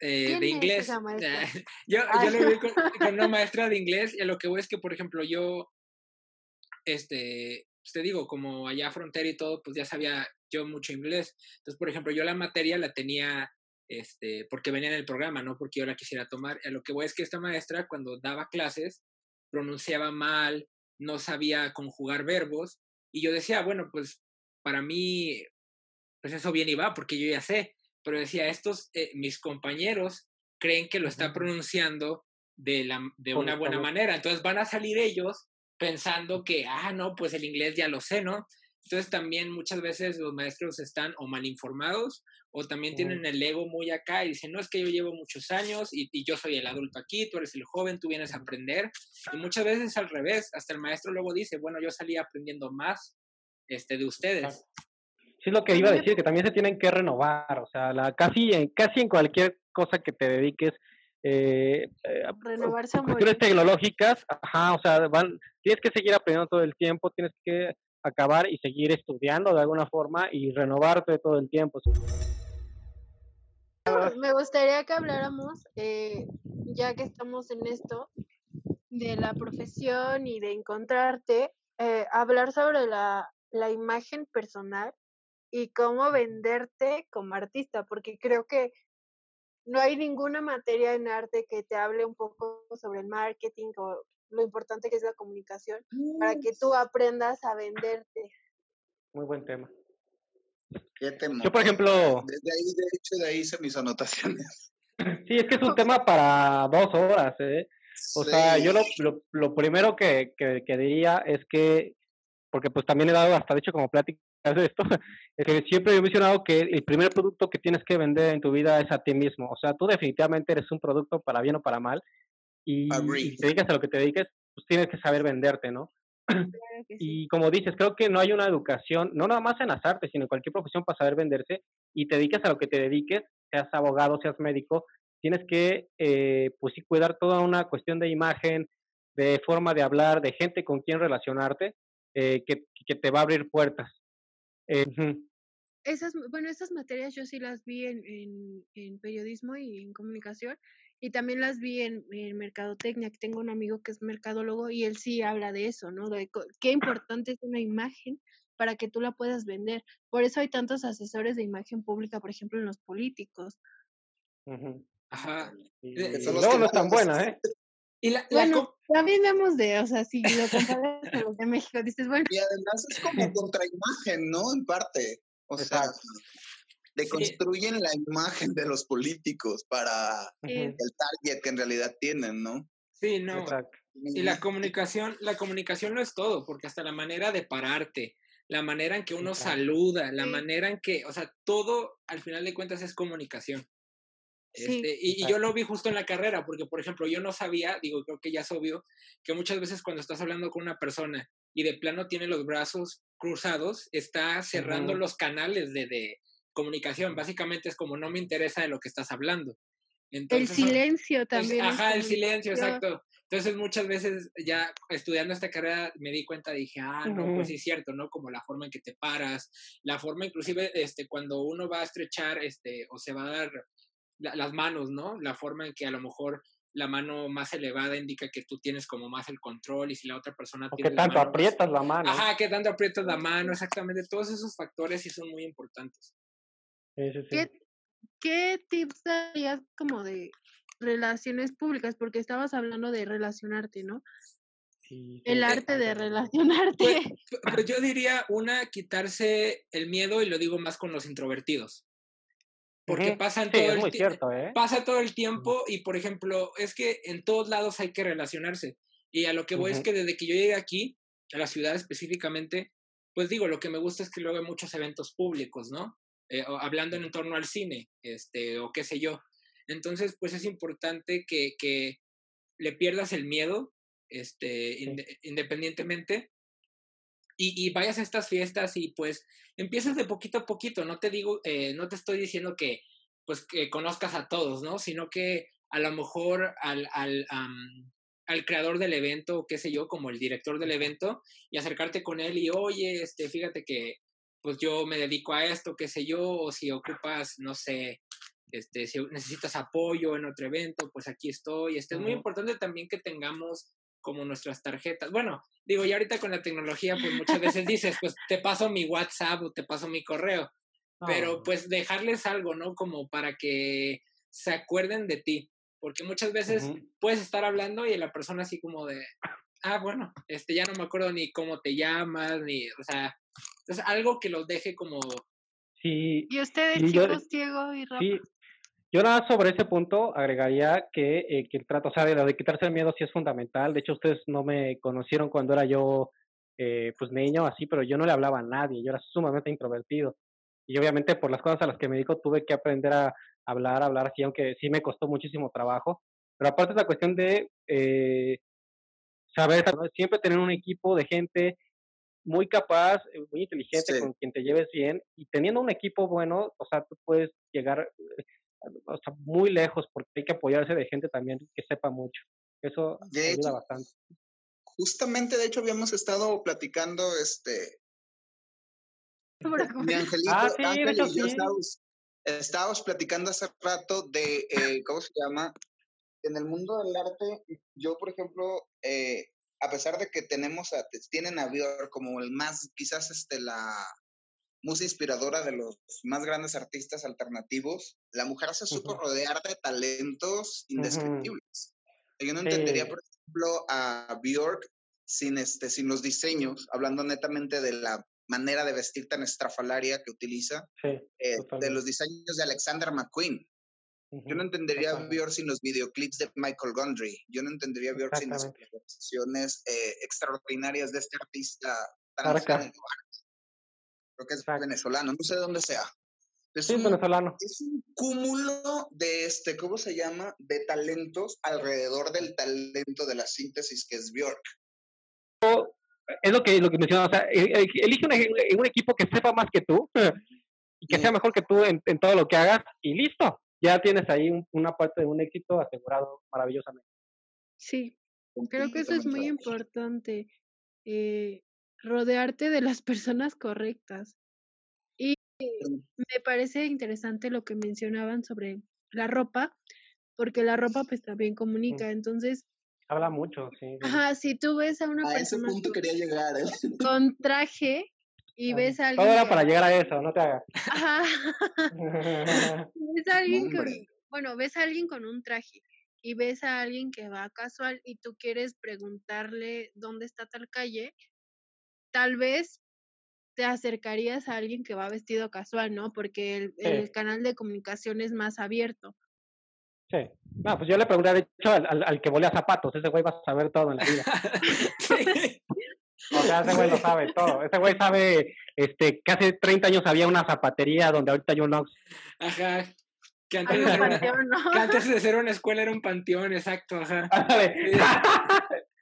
eh, ¿Quién de inglés. <laughs> yo, Ay. yo lo viví con, <laughs> con una maestra de inglés y a lo que voy es que, por ejemplo, yo, este, pues te digo, como allá frontera y todo, pues ya sabía yo mucho inglés. Entonces, por ejemplo, yo la materia la tenía, este, porque venía en el programa, no porque yo la quisiera tomar. A lo que voy es que esta maestra, cuando daba clases, pronunciaba mal, no sabía conjugar verbos, y yo decía, bueno, pues para mí, pues eso bien iba, porque yo ya sé, pero decía, estos, eh, mis compañeros creen que lo está pronunciando de, la, de una buena manera, entonces van a salir ellos pensando que, ah, no, pues el inglés ya lo sé, ¿no? Entonces también muchas veces los maestros están o mal informados o también tienen el ego muy acá y dicen, no, es que yo llevo muchos años y, y yo soy el adulto aquí, tú eres el joven, tú vienes a aprender. Y muchas veces al revés, hasta el maestro luego dice, bueno, yo salí aprendiendo más este, de ustedes. Sí, es lo que iba a decir, que también se tienen que renovar, o sea, la, casi, en, casi en cualquier cosa que te dediques, eh, eh renovarse cuestiones tecnológicas, ajá, o sea, van, tienes que seguir aprendiendo todo el tiempo, tienes que acabar y seguir estudiando de alguna forma y renovarte todo el tiempo. Me gustaría que habláramos, eh, ya que estamos en esto, de la profesión y de encontrarte, eh, hablar sobre la, la imagen personal y cómo venderte como artista, porque creo que no hay ninguna materia en arte que te hable un poco sobre el marketing o lo importante que es la comunicación para que tú aprendas a venderte. Muy buen tema. ¿Qué Yo, por ejemplo... Desde ahí, de hecho, de ahí hice mis anotaciones. Sí, es que es un <laughs> tema para dos horas, ¿eh? O sea, yo lo, lo, lo primero que, que, que, diría es que, porque pues también he dado hasta de hecho como pláticas de esto, <laughs> es que siempre he mencionado que el primer producto que tienes que vender en tu vida es a ti mismo. O sea, tú definitivamente eres un producto para bien o para mal. Y, si te dedicas a lo que te dediques, pues tienes que saber venderte, ¿no? <clears throat> Y como dices, creo que no hay una educación, no nada más en las artes, sino en cualquier profesión para saber venderse y te dedicas a lo que te dediques, seas abogado, seas médico, tienes que, eh, pues sí, cuidar toda una cuestión de imagen, de forma de hablar, de gente con quien relacionarte, eh, que, que, te va a abrir puertas. Eh, esas, bueno, esas materias yo sí las vi en, en, en, periodismo y en comunicación y también las vi en, en mercadotecnia, que tengo un amigo que es mercadólogo y él sí habla de eso, ¿no? De qué importante es una imagen para que tú la puedas vender. Por eso hay tantos asesores de imagen pública, por ejemplo, en los políticos. Ajá. no, no es tan buena, ¿eh? Y la, bueno, también vemos de, o sea, si lo comparas con los de México, dices, bueno. Y además es como contraimagen, ¿no? En parte. O sea, deconstruyen la imagen de los políticos para el target que en realidad tienen, ¿no? Sí, no. Y la comunicación, la comunicación no es todo, porque hasta la manera de pararte, la manera en que uno saluda, la manera en que, o sea, todo al final de cuentas es comunicación. Este, y, yo lo vi justo en la carrera, porque por ejemplo yo no sabía, digo, creo que ya es obvio, que muchas veces cuando estás hablando con una persona y de plano tiene los brazos cruzados, está cerrando los canales de, de, comunicación. Básicamente es como no me interesa de lo que estás hablando. el silencio también. ajá, el silencio, exacto. Entonces muchas veces ya estudiando esta carrera me di cuenta, dije, ah, no, pues sí es cierto, ¿no? Como la forma en que te paras, la forma inclusive, este, cuando uno va a estrechar, este, o se va a dar las manos, ¿no? La forma en que a lo mejor la mano más elevada indica que tú tienes como más el control y si la otra persona tiene que tanto aprietas la mano. Ajá, que tanto aprietas la mano, exactamente. Todos esos factores sí son muy importantes. Sí, sí, sí. ¿Qué, ¿Qué tips darías como de relaciones públicas? Porque estabas hablando de relacionarte, ¿no? Sí, el arte de relacionarte. Pues, pues, yo diría una, quitarse el miedo y lo digo más con los introvertidos. Porque pasan todo el cierto, ¿eh? pasa todo el tiempo y, por ejemplo, es que en todos lados hay que relacionarse. Y a lo que voy es que desde que yo llegué aquí, a la ciudad específicamente, pues digo, lo que me gusta es que luego hay muchos eventos públicos, ¿no? Eh, hablando en torno al cine, este, o qué sé yo. Entonces, pues es importante que, que le pierdas el miedo, este, independientemente, y, y, vayas a estas fiestas y pues empiezas de poquito a poquito, no te digo, eh, no te estoy diciendo que pues que conozcas a todos, ¿no? Sino que a lo mejor al, al, al creador del evento, qué sé yo, como el director del evento, y acercarte con él y, oye, este, fíjate que pues yo me dedico a esto, qué sé yo, o si ocupas, no sé, este, si necesitas apoyo en otro evento, pues aquí estoy. Este, Es muy importante también que tengamos como nuestras tarjetas. Bueno, digo, ya ahorita con la tecnología, pues muchas veces <laughs> dices, pues te paso mi WhatsApp o te paso mi correo, pero pues dejarles algo, ¿no? Como para que se acuerden de ti, porque muchas veces puedes estar hablando y la persona así como de, ah, bueno, este ya no me acuerdo ni cómo te llamas, ni, o sea, es algo que los deje como... Sí. Y ustedes, chicos, Diego y Rafa. Sí, yo nada sobre ese punto agregaría que, eh, que el trato, o sea, de, de, quitarse el miedo sí es fundamental. De hecho, ustedes no me conocieron cuando era yo, eh, pues niño, así, pero yo no le hablaba a nadie, yo era sumamente introvertido. Y obviamente por las cosas a las que me dedico tuve que aprender a hablar, a hablar así, aunque sí me costó muchísimo trabajo. Pero aparte es la cuestión de eh, saber, siempre tener un equipo de gente muy capaz, eh, muy inteligente, con quien te lleves bien, y teniendo un equipo bueno, o sea, tú puedes llegar o sea, muy lejos porque hay que apoyarse de gente también que sepa mucho. Eso ayuda bastante. Justamente, de hecho, habíamos estado platicando, este, mi angelito, ah, sí, Ángel y yo estábamos, platicando hace rato de, eh, ¿cómo se llama? En el mundo del arte, yo, por ejemplo, eh, a pesar de que tenemos a, tienen a Björk como el más, quizás este, la musa inspiradora de los más grandes artistas alternativos, la mujer se supo rodear de talentos indescriptibles. Yo no entendería, por ejemplo, a Björk sin, este, sin los diseños, hablando netamente de la manera de vestir tan estrafalaria que utiliza, eh, de los diseños de Alexander McQueen. Yo no entendería a Björk sin los videoclips de Michael Gondry. Yo no entendería a Björk sin las presentaciones eh, extraordinarias de este artista tan Creo que es venezolano, no sé de dónde sea. Es un, venezolano. Es un cúmulo de este, ¿cómo se llama? De talentos alrededor del talento de la síntesis que es Björk es lo que, lo que mencionaba, o sea, e, e, elige un, equipo que sepa más que tú <laughs> y que sea mejor que tú en, todo lo que hagas y listo, ya tienes ahí una parte de un éxito asegurado maravillosamente. Sí, creo que eso es muy importante, eh, rodearte de las personas correctas. Y me parece interesante lo que mencionaban sobre la ropa, porque la ropa pues también comunica, entonces Habla mucho, sí. Ajá, si tú ves a una a persona. ese punto quería llegar, ¿eh? Con traje y ves a alguien. Todo era para llegar a eso, no te hagas. Ajá. <laughs> <laughs> ves a alguien con. Bueno, ves a alguien con un traje y ves a alguien que va casual y tú quieres preguntarle dónde está tal calle, tal vez te acercarías a alguien que va vestido casual, ¿no? Porque el, el canal de comunicación es más abierto. Sí. No, pues yo le pregunté, de hecho, al, al, que volea zapatos, ese güey va a saber todo en la vida. <laughs> <laughs> O sea, ese güey lo sabe todo. Ese güey sabe, este, que hace 30 años había una zapatería donde ahorita hay un Ox. Ajá. Que antes, de panteón, ¿no? que antes de <laughs> ser una escuela era un panteón, exacto, ajá.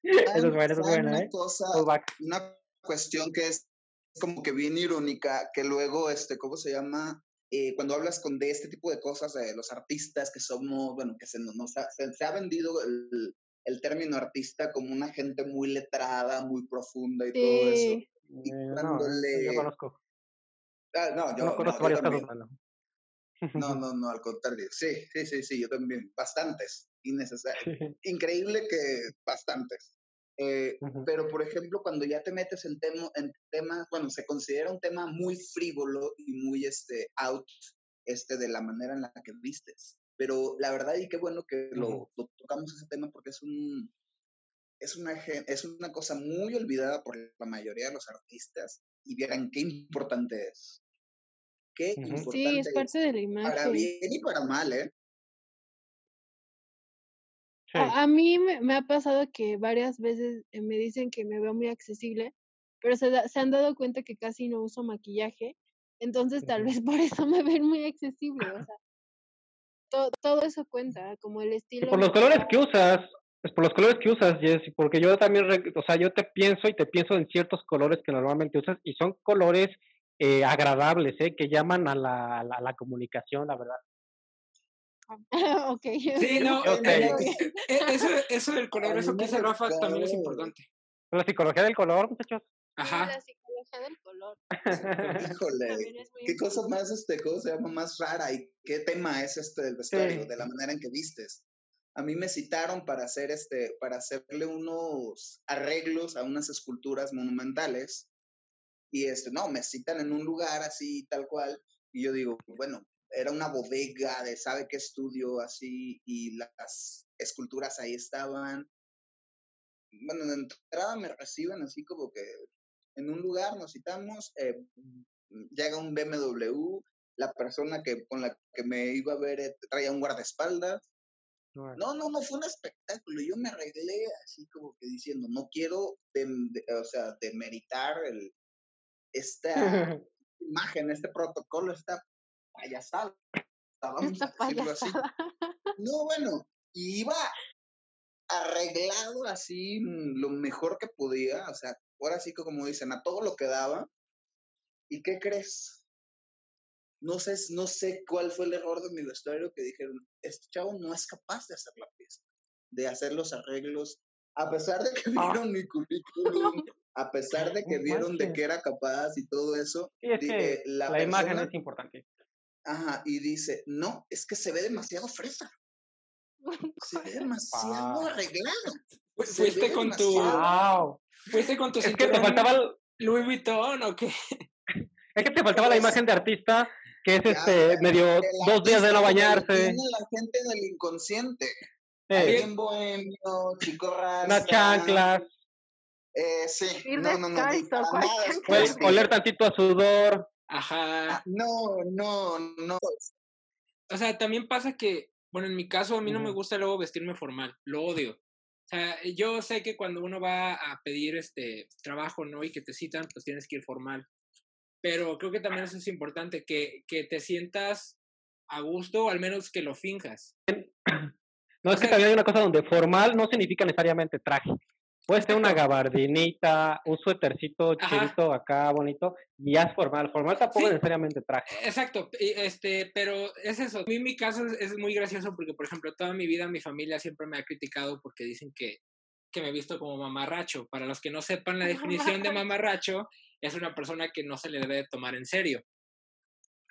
eso es bueno, eso es bueno, una ¿eh? Cosa, una cuestión que es como que bien irónica, que luego, este, ¿cómo se llama? Eh, cuando hablas con de este tipo de cosas, de los artistas que somos, bueno, que se nos, ha, se, ha vendido el, el, término artista como una gente muy letrada, muy profunda y todo eso. Y eh, no, yo conozco. Ah, no, yo no conozco varios casos. No. no, <laughs> no, no, al contrario. Sí, sí, sí, sí, yo también. Bastantes. Innecesarios. Increíble que bastantes. Eh, pero, por ejemplo, cuando ya te metes en, tema, en temas, bueno, se considera un tema muy frívolo y muy este, out este, de la manera en la que vistes. Pero la verdad, y qué bueno que lo, tocamos ese tema porque es un, es una, es una cosa muy olvidada por la mayoría de los artistas y vieran qué importante es. Qué importante sí, es parte de la imagen. Para bien y para mal, ¿eh? A, mí me, ha pasado que varias veces eh, me dicen que me veo muy accesible, pero se, se han dado cuenta que casi no uso maquillaje, entonces tal vez <laughs> por eso me ven muy accesible, o <laughs> sea, todo, todo eso cuenta, como el estilo. por los colores que usas, es por los colores que usas, Jessy, porque yo también, o sea, yo te pienso y te pienso en ciertos colores que normalmente usas y son colores eh, agradables, ¿eh? que llaman a la, a la comunicación, la verdad. <laughs> ok. Sí, no, <laughs> eh, <laughs> eh, eso, eso del color, eso que dice Rafa también es importante. La psicología del color, muchachos. Ajá. La psicología del color. Híjole, qué cosa más, este, cómo se llama más rara y qué tema es este del vestuario, de la manera en que vistes. A mí me citaron para hacer este, para hacerle unos arreglos a unas esculturas monumentales y este, no, me citan en un lugar así tal cual y yo digo, bueno, era una bodega de sabe qué estudio así y las esculturas ahí estaban. Bueno, de entrada me reciben así como que en un lugar nos citamos, eh, llega un BMW, la persona que con la que me iba a ver eh, traía un guardaespaldas. No, no, no, fue un espectáculo. Yo me arreglé así como que diciendo, no quiero, o sea, demeritar el, esta <laughs> imagen, este protocolo, esta payasada. Vamos así. <laughs> No, bueno, iba arreglado así mm, lo mejor que podía, o sea, ahora sí que como dicen, a todo lo que daba. ¿Y qué crees? No sé, no sé cuál fue el error de mi vestuario que dijeron, este chavo no es capaz de hacer la pieza, de hacer los arreglos, a pesar de que <laughs> Ah. vieron mi <laughs> currículum, a pesar de que vieron de que era capaz y todo eso, Sí, es dije, que la, la imagen es importante. Ajá, y dice, no, es que se ve demasiado fresa, se ve <laughs> demasiado Ah. arreglado. Se ¿Fuiste con tu. ¡Wow! fuiste con tu Es que te faltaba, el- Louis Vuitton o qué? es que te faltaba la Pues, imagen de artista, que es Ya, este medio dos días de no bañarse. Tiene la gente en el inconsciente. Bien bohemio, chico rasta. unas chanclas, Eh, sí. Ir no, no, no, descalzo, pues, oler tantito a sudor. Ajá. Ah, No, no, no. O sea, también pasa que, bueno, en mi caso a mí no me gusta luego vestirme formal, lo odio. O sea, yo sé que cuando uno va a pedir este trabajo, ¿no? Y que te citan, pues tienes que ir formal. Pero creo que también eso es importante, que, que te sientas a gusto, o al menos que lo finjas. <clears throat> No, O es que también hay una cosa donde formal no significa necesariamente traje. Puede ser una Exacto. <laughs> gabardinita, un suétercito Ajá. chidito acá, bonito, y ya es formal. Formal tampoco Sí. es necesariamente traje. Exacto, y, este, pero es eso. A mí en mi caso es, es muy gracioso porque, por ejemplo, toda mi vida mi familia siempre me ha criticado porque dicen que, que me he visto como mamarracho. Para los que no sepan la definición de <laughs> mamarracho, es una persona que no se le debe de tomar en serio.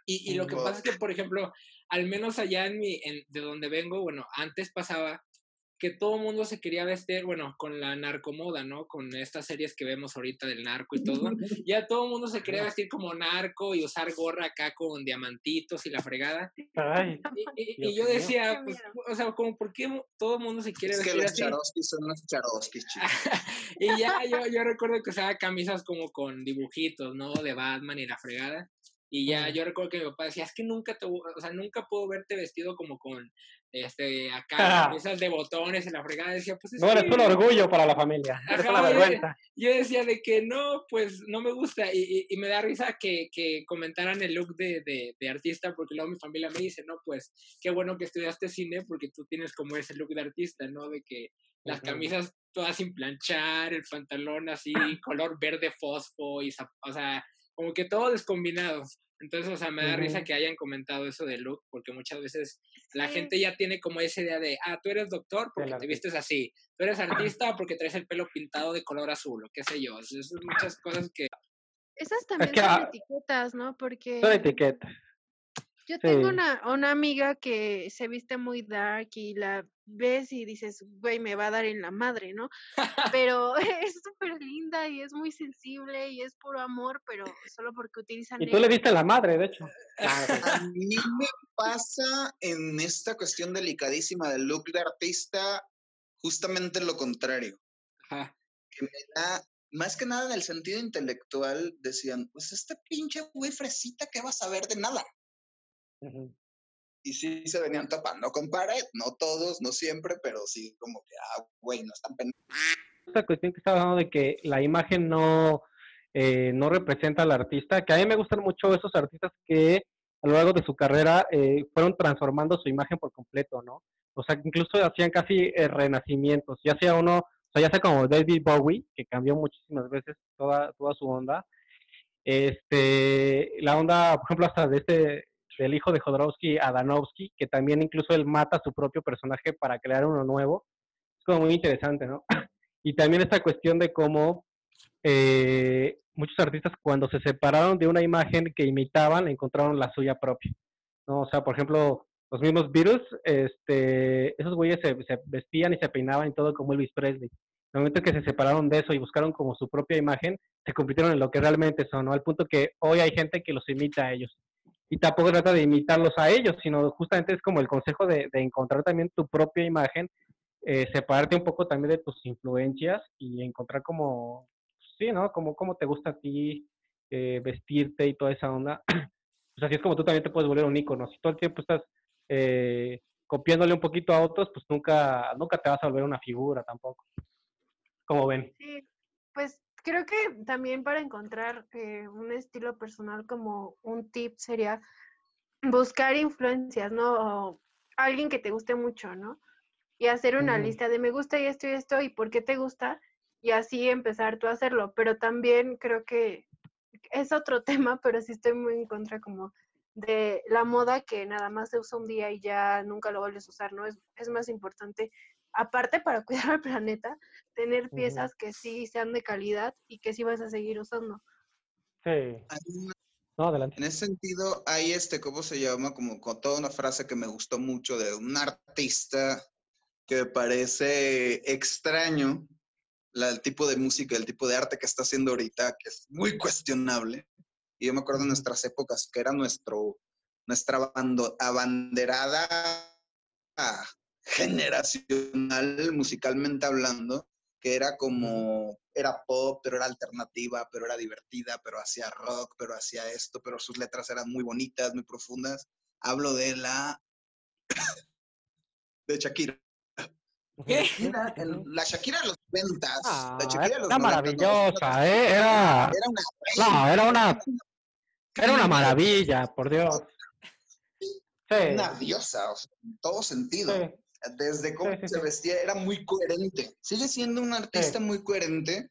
Y, y lo que pasa es que, por ejemplo, al menos allá en mi, en, de donde vengo, bueno, antes pasaba que todo el mundo se quería vestir, bueno, con la narcomoda, ¿no? Con estas series que vemos ahorita del narco y todo. <laughs> Ya todo el mundo se quería vestir como narco y usar gorra acá con diamantitos y la fregada. Ay, Y, y- y Dios yo decía, pues, o sea, como, ¿por qué todo el mundo se quiere Es que vestir los así? charoskis son los charoskis, <laughs> chicos. y ya yo, yo recuerdo que usaba camisas como con dibujitos, ¿no? De Batman y la fregada. Y ya yo recuerdo que mi papá decía, es que nunca te, o sea, nunca puedo verte vestido como con, este, acá, <laughs> camisas de botones y la fregada. Decía, pues es no eres que- un orgullo para la familia, eres Ajá, una oye, vergüenza. yo decía de que no, pues no me gusta y, y- y me da risa que, que comentaran el look de, de, de artista porque luego mi familia me dice, no, pues qué bueno que estudiaste cine porque tú tienes como ese look de artista, ¿no? De que las camisas todas sin planchar, el pantalón así, color verde fosfo, y o sea, como que todo descombinado. Entonces, o sea, me da risa que hayan comentado eso del look, porque muchas veces la Sí. gente ya tiene como esa idea de, ah, tú eres doctor porque te vistes así, tú eres artista porque traes el pelo pintado de color azul, o qué sé yo. Esas son muchas cosas que... Esas también que, son ah, etiquetas, ¿no? Porque Son etiquetas. Yo tengo Sí. una, una amiga que se viste muy dark y la ves y dices, güey, me va a dar en la madre, ¿no? <laughs> Pero <laughs> es súper linda y es muy sensible y es puro amor, pero solo porque utilizan Y tú le negro. diste la madre, de hecho. <laughs> A mí me pasa en esta cuestión delicadísima del look de artista justamente lo contrario. Ajá. Que me da, más que nada en el sentido intelectual, decían, pues este pinche güey fresita que va a saber de nada. Y sí se venían tapando con pared, no todos, no siempre, pero sí como que, ah, güey, no están pen... esta cuestión que estaba hablando de que la imagen no, eh, no representa al artista, que a mí me gustan mucho esos artistas que a lo largo de su carrera eh, fueron transformando su imagen por completo, ¿no? O sea, incluso hacían casi eh, renacimientos, ya sea uno, o sea, ya sea como David Bowie, que cambió muchísimas veces toda, toda su onda, este, la onda, por ejemplo, hasta de este, del hijo de Jodorowsky, Adanovsky, que también incluso él mata a su propio personaje para crear uno nuevo, es como muy interesante, ¿no? <laughs> Y también esta cuestión de cómo eh, muchos artistas cuando se separaron de una imagen que imitaban, encontraron la suya propia. ¿no? O sea, por ejemplo, los mismos Beatles, este, esos güeyes se, se vestían y se peinaban y todo como Elvis Presley. En el momento que se separaron de eso y buscaron como su propia imagen, se convirtieron en lo que realmente son, ¿no? Al punto que hoy hay gente que los imita a ellos. Y tampoco trata de imitarlos a ellos, sino justamente es como el consejo de, de encontrar también tu propia imagen eh, separarte un poco también de tus influencias y encontrar como, sí, ¿no? Como cómo te gusta a ti eh, vestirte y toda esa onda. <clears throat> Pues así es como tú también te puedes volver un ícono. Si todo el tiempo estás eh, copiándole un poquito a otros, pues nunca, nunca te vas a volver una figura tampoco. Como ven. Sí, pues creo que también para encontrar eh, un estilo personal como un tip sería buscar influencias, ¿no? O alguien que te guste mucho, ¿no? Y hacer una lista de me gusta y esto y esto y por qué te gusta y así empezar tú a hacerlo. Pero también creo que es otro <laughs> tema, pero sí estoy muy en contra como de la moda que nada más se usa un día y ya nunca lo vuelves a usar, ¿no? Es, es más importante, aparte para <laughs> cuidar al planeta, tener piezas que sí sean de calidad y que sí vas a seguir usando. Sí. No, adelante. En ese sentido, hay este, ¿cómo se llama? Como con toda una frase que me gustó mucho de un artista que me parece extraño, la, el tipo de música, el tipo de arte que está haciendo ahorita, que es muy cuestionable. Y yo me acuerdo de nuestras épocas que era nuestro, nuestra abanderada generacional, musicalmente hablando, que era como, era pop, pero era alternativa, pero era divertida, pero hacía rock, pero hacía esto, pero sus letras eran muy bonitas, muy profundas. Hablo de la, <coughs> de Shakira. ¿Qué? El- la Shakira de los ventas. Ah, la Shakira de los era 90, maravillosa, ¿eh? Era, Era una no, era una, era una maravilla, por Dios. Sí, Una diosa, o sea, en todo sentido. sí, Desde cómo se vestía, era muy coherente. Sigue siendo un artista muy coherente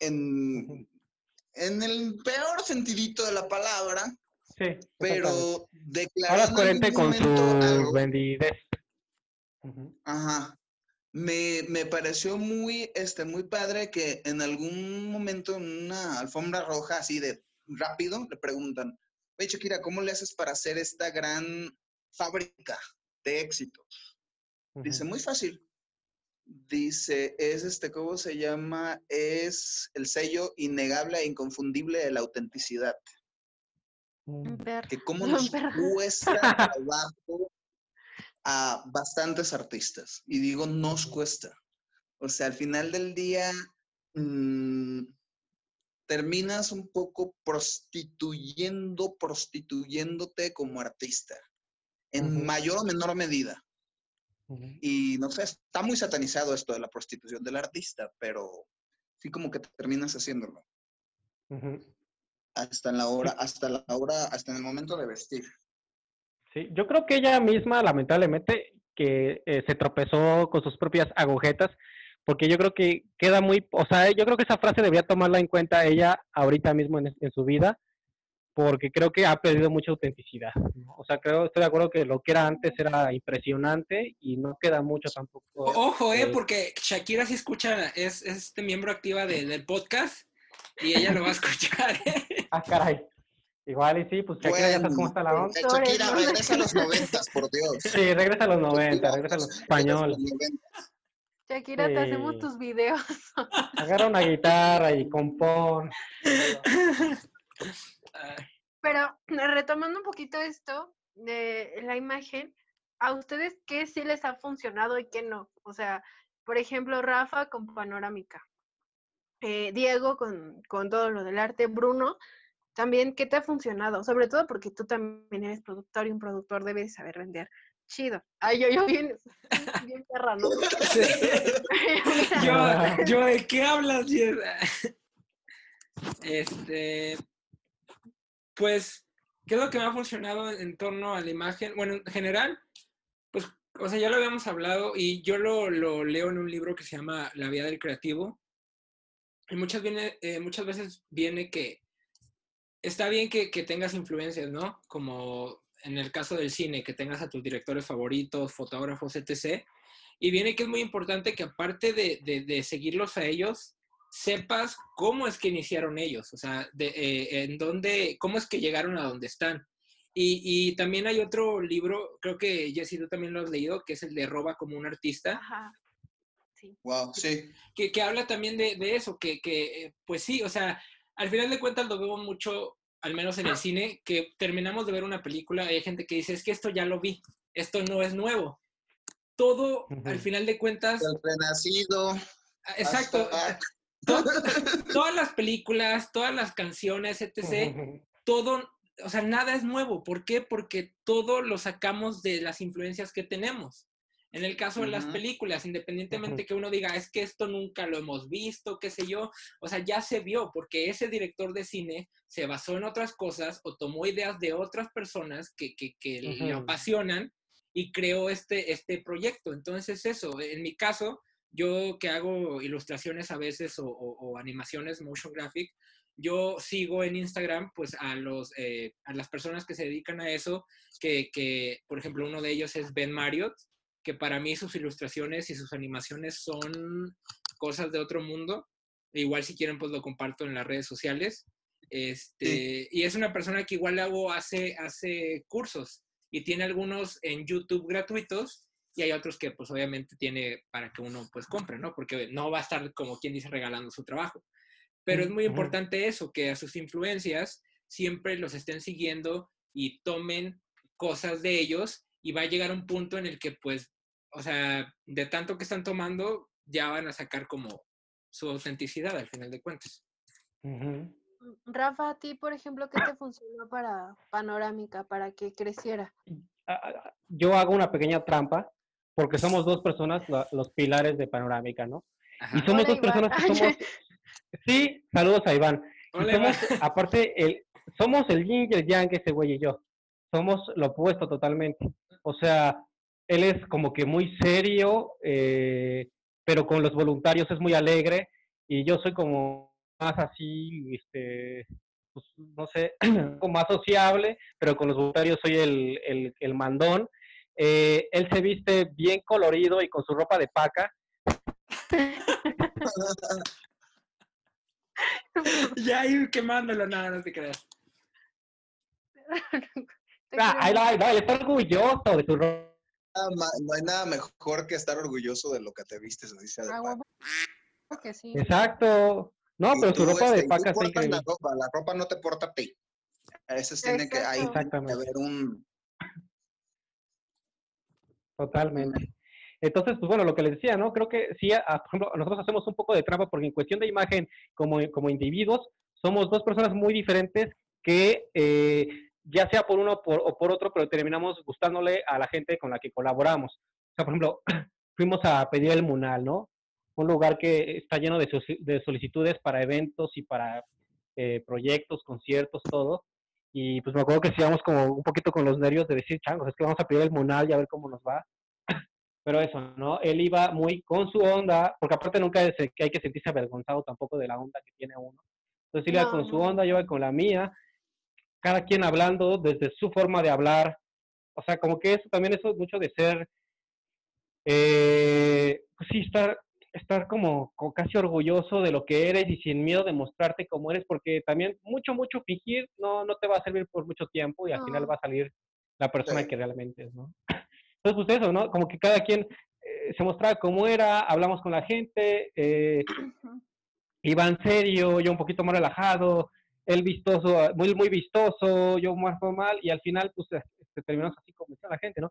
en, en el peor sentidito de la palabra, sí. pero declaró Ahora coherente con su vendidez. Ajá. Me, me pareció muy, este, muy padre que en algún momento en una alfombra roja así de rápido le preguntan, oye Shakira, ¿cómo le haces para hacer esta gran fábrica de éxitos? Dice, muy fácil. Dice, es este, ¿cómo se llama? Es el sello innegable e inconfundible de la autenticidad. Mm. Ver. Que cómo No, <laughs> nos cuesta <laughs> trabajo a bastantes artistas. Y digo, nos cuesta. O sea, al final del día, mm, terminas un poco prostituyendo, prostituyéndote como artista, en mayor o menor medida. Y no sé, está muy satanizado esto de la prostitución del artista, pero sí como que terminas haciéndolo. Hasta en la hora, hasta la hora, hasta en el momento de vestir. Sí, yo creo que ella misma, lamentablemente, que eh, se tropezó con sus propias agujetas, porque yo creo que queda muy, o sea, yo creo que esa frase debía tomarla en cuenta ella ahorita mismo en, en su vida, porque creo que ha perdido mucha autenticidad. ¿no? O sea, creo, estoy de acuerdo que lo que era antes era impresionante y no queda mucho tampoco. Ojo, eh, eh, porque Shakira sí escucha, es, es este miembro activa de- del podcast y ella lo va a escuchar. ¿eh? <laughs> Ah, caray. Igual y sí, pues Shakira ya sabes cómo está la onda. Shakira, regresa a los noventas, por Dios. Sí, regresa a los 90, Shakira, regresa a los regresa a español. los 90. Shakira, te hacemos Sí. tus videos. Agarra una guitarra y compón. <laughs> Pero <clears throat> retomando un poquito esto de la imagen, ¿a ustedes qué sí les ha funcionado y qué no? O sea, por ejemplo, Rafa con panorámica, eh, Diego con, con todo lo del arte, Bruno, también, ¿qué te ha funcionado? Sobre todo porque tú también eres productor y un productor debe de saber vender. Chido. Ay, yo, yo bien, <laughs> bien perra, ¿no? sí. <laughs> yo, yo, ¿de qué hablas, Jess? <laughs> Este, pues, ¿qué es lo que me ha funcionado en, torno a la imagen? Bueno, en general, pues, o sea, ya lo habíamos hablado y yo lo, lo leo en un libro que se llama La vida del creativo. Y muchas, eh, veces viene que está bien que, que tengas influencias, ¿no? Como en el caso del cine, que tengas a tus directores favoritos, fotógrafos, etc. Y viene que es muy importante que aparte de, de seguirlos a ellos, sepas cómo es que iniciaron ellos, o sea, de, eh, en dónde, cómo es que llegaron a donde están. Y, y, también hay otro libro, creo que Jessy, tú también lo has leído, que es el de Roba como un artista. Ajá. Sí. Wow, sí. Que, que habla también de, de eso, que, que, eh, pues sí, o sea, al final de cuentas lo vemos mucho, al menos en el cine, que terminamos de ver una película y hay gente que dice, es que esto ya lo vi, esto no es nuevo. Todo, uh -huh. al final de cuentas... El renacido. Exacto. Hasta... To <laughs> todas las películas, todas las canciones, etc., todo, o sea, nada es nuevo. ¿Por qué? Porque todo lo sacamos de las influencias que tenemos. En el caso de uh -huh. las películas, independientemente uh -huh. que uno diga, es que esto nunca lo hemos visto, qué sé yo, o sea, ya se vio, porque ese director de cine se basó en otras cosas o tomó ideas de otras personas que, que, que le apasionan y creó este, este proyecto. Entonces, eso, en mi caso, yo que hago ilustraciones a veces o, animaciones motion graphic, yo sigo en Instagram pues a, los, eh, a las personas que se dedican a eso, que, que, por ejemplo uno de ellos es Ben Marriott, que para mí sus ilustraciones y sus animaciones son cosas de otro mundo. Igual si quieren pues lo comparto en las redes sociales. Este, Y es una persona que igual hago, hace, hace cursos y tiene algunos en YouTube gratuitos y hay otros que pues obviamente tiene para que uno pues compre, ¿no? Porque no va a estar como quien dice regalando su trabajo. Pero es muy importante eso, que a sus influencias siempre los estén siguiendo y tomen cosas de ellos y va a llegar un punto en el que pues, o sea, de tanto que están tomando, ya van a sacar como su autenticidad al final de cuentas. Rafa, a ti, por ejemplo, ¿qué te funcionó para Panorámica, para que creciera? Yo hago una pequeña trampa porque somos dos personas los pilares de Panorámica, ¿no? Y somos dos personas que somos... Sí, saludos a Iván. somos, aparte, el, somos el yin y el yang, ese güey y yo. Somos lo opuesto totalmente. O sea, él es como que muy serio, eh, pero con los voluntarios es muy alegre, y yo soy como más así, este, pues, no sé, como <clears throat> más sociable, pero con los voluntarios soy el, el, el mandón. Eh, él se viste bien colorido y con su ropa de paca. <laughs> ya ir quemándolo, nada, no te creas. Ah, ahí va, ahí va, él está orgulloso de su ropa. No hay nada mejor que estar orgulloso de lo que te vistes, así sea de ah, que sí. Exacto. No, pero su ropa de paca sí la ropa, la ropa no te porta a ti. A veces tiene que, hay que haber un, Totalmente. Entonces, pues bueno, lo que les decía, ¿no? Creo que sí, por ejemplo, nosotros hacemos un poco de trampa porque en cuestión de imagen, como, como individuos, somos dos personas muy diferentes que eh, ya sea por uno o por otro, pero terminamos gustándole a la gente con la que colaboramos. O sea, por ejemplo, <clears throat> fuimos a pedir el Munal, ¿no? Un lugar que está lleno de, de solicitudes para eventos y para eh, proyectos, conciertos, todo. Y pues me acuerdo que íbamos como un poquito con los nervios de decir, changos, es que vamos a pedir el Munal y a ver cómo nos va. <laughs> Pero eso, ¿no? Él iba muy con su onda, porque aparte nunca es que hay que sentirse avergonzado tampoco de la onda que tiene uno. Entonces él iba con su onda, yo iba con la mía, cada quien hablando desde su forma de hablar. O sea, como que eso también eso es mucho de ser, eh, pues sí, estar estar como, casi orgulloso de lo que eres y sin miedo de mostrarte como eres, porque también mucho, mucho fingir no, no te va a servir por mucho tiempo y al final va a salir la persona que realmente es, ¿no? <laughs> Entonces, pues eso, ¿no? Como que cada quien eh, se mostraba como era, hablamos con la gente, eh, iba en serio, yo un poquito más relajado, él vistoso, muy, muy vistoso, yo más formal, y al final, pues, terminamos así como la gente, ¿no?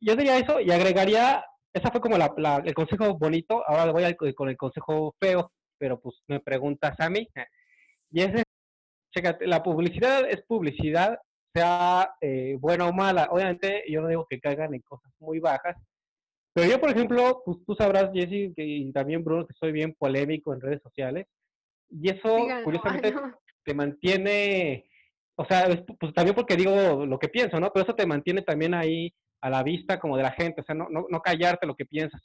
Yo diría eso y agregaría esa fue como la, el consejo bonito. Ahora voy con el consejo feo, pero pues me preguntas a mí. Y es, chécate, la publicidad es publicidad, sea eh, buena o mala. Obviamente, yo no digo que caigan en cosas muy bajas. Pero yo, por ejemplo, pues tú sabrás, Jessy, y también Bruno, que soy bien polémico en redes sociales. Y eso, <laughs> curiosamente, te mantiene, o sea, pues también porque digo lo que pienso, ¿no? Pero eso te mantiene también ahí a la vista como de la gente, o sea, no, no, no callarte lo que piensas.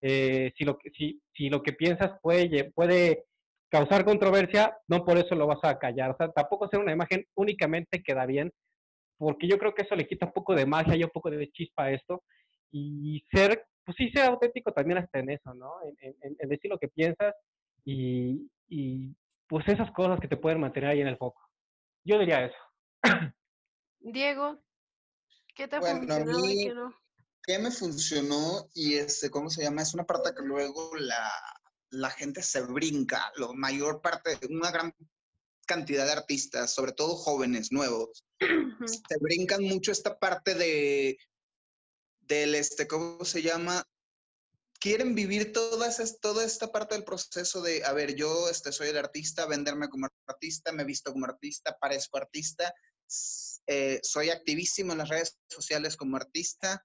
Eh, si, lo, si, si lo que piensas puede, puede causar controversia, no por eso lo vas a callar. O sea, tampoco hacer una imagen únicamente queda bien, porque yo creo que eso le quita un poco de magia y un poco de chispa a esto. Y ser, pues sí, ser auténtico también hasta en eso, ¿no? En, en, decir lo que piensas y, y, pues esas cosas que te pueden mantener ahí en el foco. Yo diría eso. Diego, ¿Qué te bueno, funcionó a mí, qué, me funcionó? Y este, ¿cómo se llama? Es una parte que luego la, la gente se brinca, la mayor parte, una gran cantidad de artistas, sobre todo jóvenes, nuevos, se brincan mucho esta parte de, del, este, ¿cómo se llama? Quieren vivir toda, toda esta parte del proceso de, a ver, yo este, soy el artista, venderme como artista, me visto como artista, parezco artista, eh, soy activísimo en las redes sociales como artista,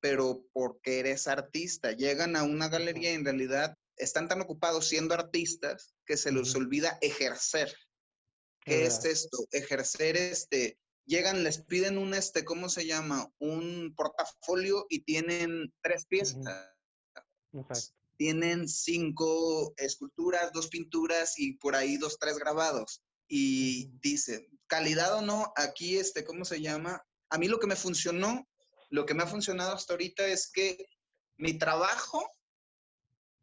pero porque eres artista. Llegan a una galería y en realidad están tan ocupados siendo artistas que se les olvida ejercer. ¿Qué es esto? Ejercer este. Llegan, les piden un este, ¿cómo se llama? Un portafolio y tienen tres piezas. tienen cinco esculturas, dos pinturas y por ahí dos, tres grabados. Y dice, calidad o no, aquí, este, ¿cómo se llama? A mí lo que me funcionó, lo que me ha funcionado hasta ahorita es que mi trabajo,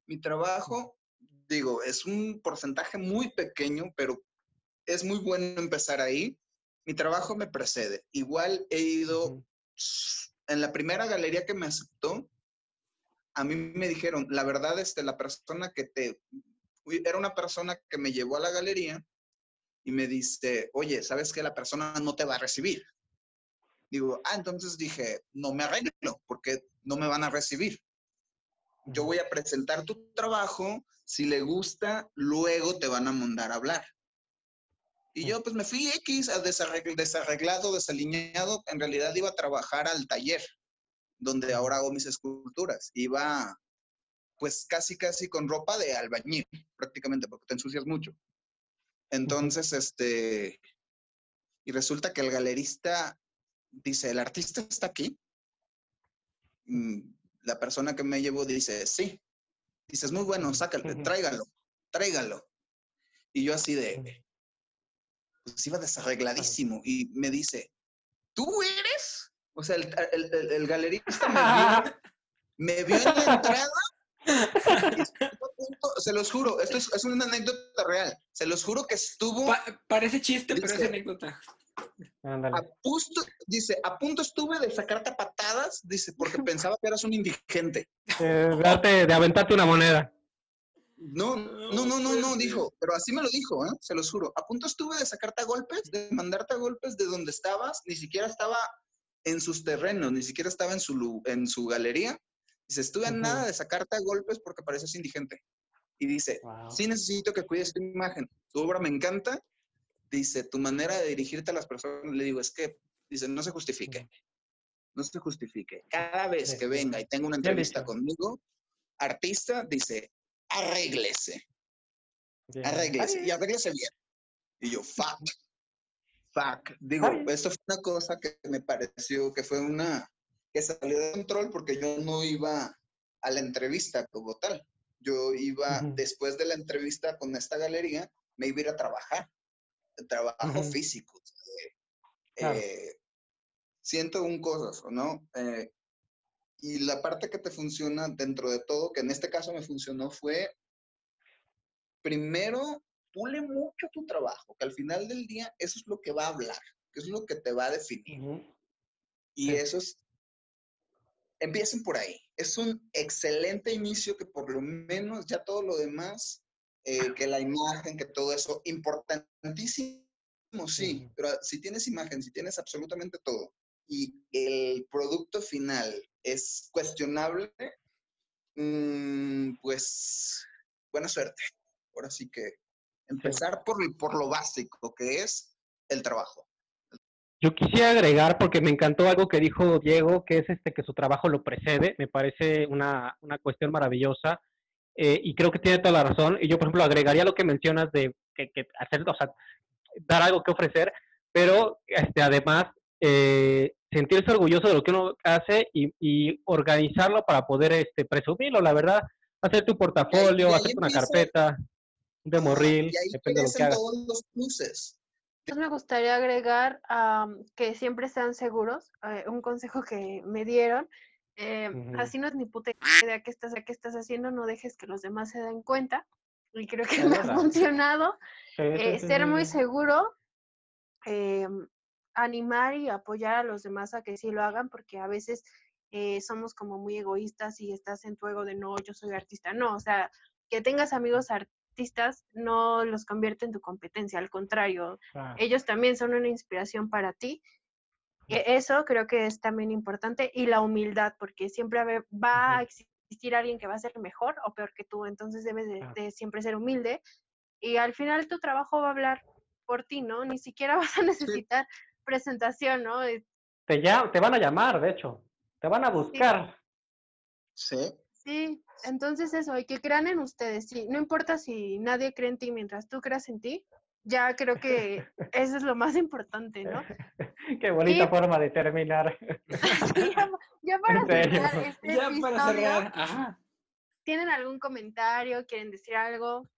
mi trabajo, digo, es un porcentaje muy pequeño, pero es muy bueno empezar ahí. Mi trabajo me precede. Igual he ido, en la primera galería que me aceptó, a mí me dijeron, la verdad, este, la persona que te, era una persona que me llevó a la galería y me dice, oye, ¿sabes que la persona no te va a recibir? Digo, ah, entonces dije, no me arreglo porque no me van a recibir. Yo voy a presentar tu trabajo, si le gusta, luego te van a mandar a hablar. Y yo pues me fui X, desarreglado, desalineado, en realidad iba a trabajar al taller donde ahora hago mis esculturas. Iba pues casi, casi con ropa de albañil, prácticamente, porque te ensucias mucho. Entonces, este, y resulta que el galerista dice, ¿el artista está aquí? Mm, la persona que me llevó dice, sí. Dice, es muy bueno, sácalo, tráigalo, tráigalo. Y yo así de, pues iba desarregladísimo y me dice, ¿tú eres? O sea, el, el, galerista <laughs> me vio, en la entrada. <laughs> se los juro, esto es, una anécdota real. Se los juro que estuvo. parece chiste, pero es anécdota. A punto, dice, a punto estuve de sacarte patadas, dice, porque <laughs> pensaba que eras un indigente. de, de aventarte una moneda. No, no, no, no, no, dijo, pero así me lo dijo, ¿eh? se los juro. A punto estuve de sacarte a golpes, de mandarte a golpes de donde estabas, ni siquiera estaba en sus terrenos, ni siquiera estaba en su, en su galería. Dice, estuve a nada de sacarte a golpes porque pareces indigente. Y dice, sí necesito que cuides tu imagen. Tu obra me encanta. Dice, tu manera de dirigirte a las personas, le digo, es que, dice, no se justifique. No se justifique. Cada vez que venga y tenga una entrevista conmigo, artista, dice, arréglese. Arréglese. Y arréglese bien. Y yo, fuck. Fuck. Digo, esto fue una cosa que me pareció que fue una que salió de control porque yo no iba a la entrevista como tal. Yo iba, después de la entrevista con esta galería, me iba a ir a trabajar. Trabajo físico. Eh, siento un cosas, ¿no? Eh, y la parte que te funciona dentro de todo, que en este caso me funcionó, fue primero pule mucho tu trabajo, que al final del día eso es lo que va a hablar, que es lo que te va a definir. Y eso es, empiecen por ahí. Es un excelente inicio que por lo menos ya todo lo demás, eh, que la imagen, que todo eso, importantísimo, sí, pero si tienes imagen, si tienes absolutamente todo y el producto final es cuestionable, mm, pues buena suerte. Ahora sí que Empezar por, por lo básico, que es el trabajo. Yo quisiera agregar, porque me encantó algo que dijo Diego, que es este que su trabajo lo precede. Me parece una, una cuestión maravillosa. Eh, y creo que tiene toda la razón. Y yo, por ejemplo, agregaría lo que mencionas de que, hacer, o sea, dar algo que ofrecer, pero este, además eh, sentirse orgulloso de lo que uno hace y, y, organizarlo para poder este, presumirlo, la verdad. Hacer tu portafolio, hacer una carpeta de morril, depende de lo que todos los pluses. Me gustaría agregar que siempre sean seguros. Eh, un consejo que me dieron. Eh, así no es ni puta idea que estás, qué estás haciendo, no dejes que los demás se den cuenta. Y creo que me ha funcionado. Eh, ser muy seguro, em, animar y apoyar a los demás a que sí lo hagan, porque a veces somos como muy egoístas y estás en tu ego de no, yo soy artista. No, o sea, que tengas amigos artistas artistas no los convierte en tu competencia, al contrario, ellos también son una inspiración para ti. E, eso creo que es también importante y la humildad, porque siempre va a existir alguien que va a ser mejor o peor que tú, entonces debes de, siempre ser humilde y al final tu trabajo va a hablar por ti, ¿no? Ni siquiera <laughs> vas a necesitar presentación, ¿no? Te, ya, te van a llamar, de hecho, te van a buscar. Sí. Sí, entonces eso, y que crean en ustedes, sí, no importa si nadie cree en ti mientras tú creas en ti, ya creo que <laughs> eso es lo más importante, ¿no? <laughs> Qué bonita forma de terminar. <laughs> ya, para cerrar este ya para cerrar, ajá. ¿Tienen algún comentario? ¿Quieren decir algo?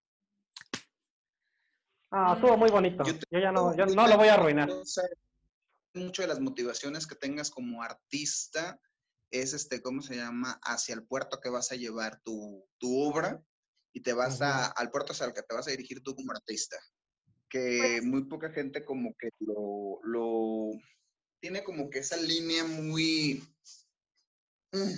Ah, estuvo muy bonito. Yo, ya no, yo no lo voy a arruinar. Mucho de las motivaciones que tengas como artista es este, ¿cómo se llama? Hacia el puerto que vas a llevar tu, tu obra y te vas a, al puerto hacia el que te vas a dirigir tú como artista. Que pues muy poca gente como que lo, lo, tiene como que esa línea muy... Mm,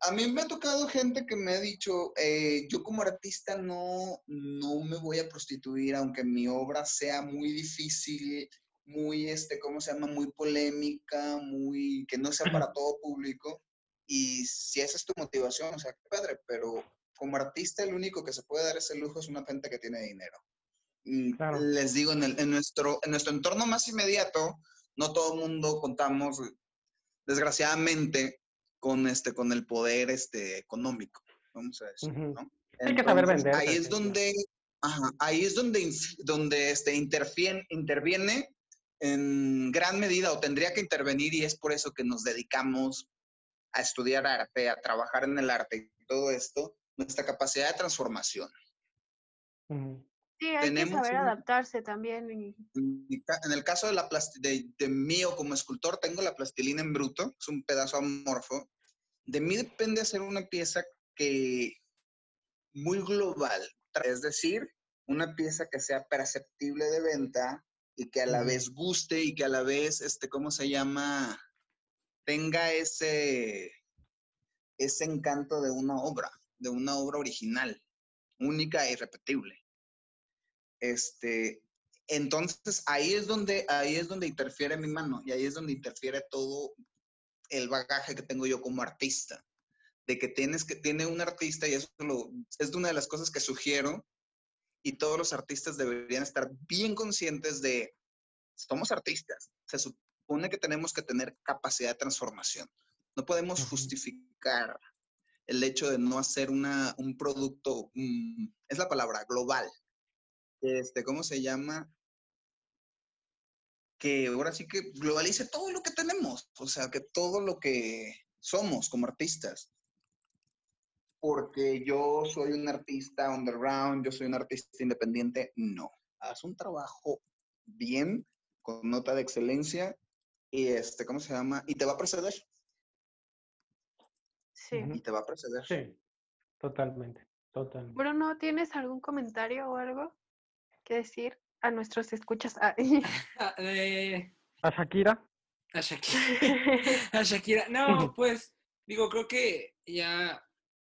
a mí me ha tocado gente que me ha dicho, eh, yo como artista no, no me voy a prostituir, aunque mi obra sea muy difícil, muy, este, ¿cómo se llama? Muy polémica, muy, que no sea para todo público. Y si esa es tu motivación, o sea, qué padre, pero como artista el único que se puede dar ese lujo es una gente que tiene dinero. Y les digo, en, en, nuestro, en nuestro entorno más inmediato, no todo el mundo contamos, desgraciadamente, con, este, con el poder este, económico, vamos a decir, ¿no? Hay que saber vender. Ahí es donde, ahí es donde, donde este, interviene, interviene en gran medida o tendría que intervenir y es por eso que nos dedicamos a estudiar arte, a trabajar en el arte y todo esto, nuestra capacidad de transformación. Sí, hay que saber adaptarse también. En el caso de, la de, de mío como escultor, tengo la plastilina en bruto, es un pedazo amorfo. De mí depende hacer una pieza que muy global, es decir, una pieza que sea perceptible de venta y que a la vez guste y que a la vez, este, ¿cómo se llama? Tenga ese, ese encanto de una obra, de una obra original, única e irrepetible. Este, entonces ahí es donde ahí es donde interfiere mi mano y ahí es donde interfiere todo el bagaje que tengo yo como artista de que tienes que tiene un artista y eso lo, es una de las cosas que sugiero y todos los artistas deberían estar bien conscientes de somos artistas se supone que tenemos que tener capacidad de transformación no podemos justificar el hecho de no hacer una, un producto, mm, es la palabra, global, este, ¿cómo se llama? Que ahora sí que globalice todo lo que tenemos, o sea, que todo lo que somos como artistas. Porque yo soy un artista underground, yo soy un artista independiente, no. Haz un trabajo bien, con nota de excelencia, y este, ¿cómo se llama? Y te va a preceder. Sí. Y te va a preceder. Sí, totalmente, totalmente. Bruno, ¿tienes algún comentario o algo? que decir a nuestros escuchas? Ah, <laughs> ah, eh, ¿A Shakira? A Shakira. <laughs> a Shakira. No, <laughs> pues digo, creo que ya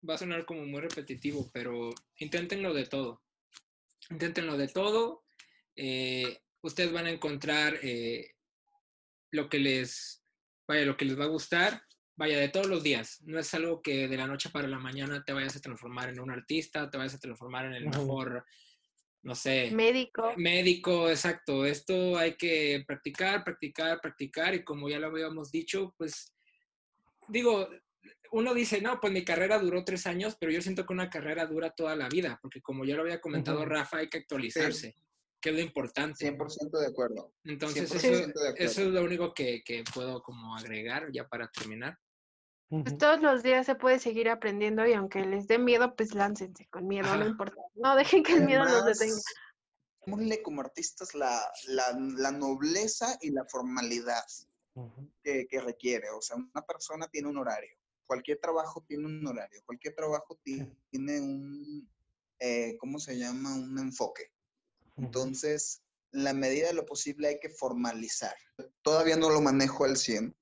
va a sonar como muy repetitivo, pero inténtenlo de todo. Inténtenlo de todo. Eh, ustedes van a encontrar eh, lo que les vaya, lo que les va a gustar, vaya, de todos los días. No es algo que de la noche para la mañana te vayas a transformar en un artista, te vayas a transformar en el mejor no sé. Médico. Médico, exacto. Esto hay que practicar, practicar, practicar y como ya lo habíamos dicho, pues digo, uno dice, no, pues mi carrera duró tres años, pero yo siento que una carrera dura toda la vida, porque como ya lo había comentado Rafa, hay que actualizarse, que es lo importante. 100% de acuerdo. Entonces, eso, eso, es lo único que, que puedo como agregar ya para terminar. Pues todos los días se puede seguir aprendiendo y aunque les dé miedo, pues láncense con miedo, no importa. No dejen que el miedo los detenga. Démosle como artistas la, la, nobleza y la formalidad que, que, requiere. O sea, una persona tiene un horario. Cualquier trabajo tiene un horario. Cualquier trabajo tiene un, eh, ¿cómo se llama? Un enfoque. Entonces, en la medida de lo posible hay que formalizar. Todavía no lo manejo al 100,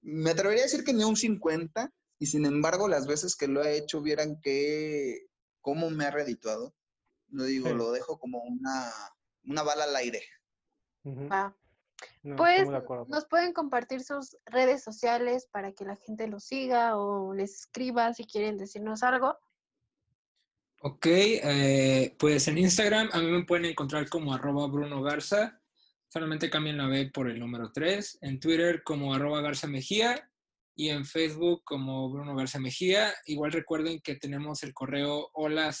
me atrevería a decir que ni un 50, y sin embargo, las veces que lo he hecho, vieran que cómo me ha redituado. No digo, lo dejo como una, una bala al aire. Ah. Pues nos pueden compartir sus redes sociales para que la gente los siga o les escriba si quieren decirnos algo. Ok, eh, pues en Instagram a mí me pueden encontrar como arroba Bruno Garza. Solamente cambien la B por el número 3. En Twitter como arroba Garza Mejía y en Facebook como Bruno Garza Mejía. Igual recuerden que tenemos el correo hola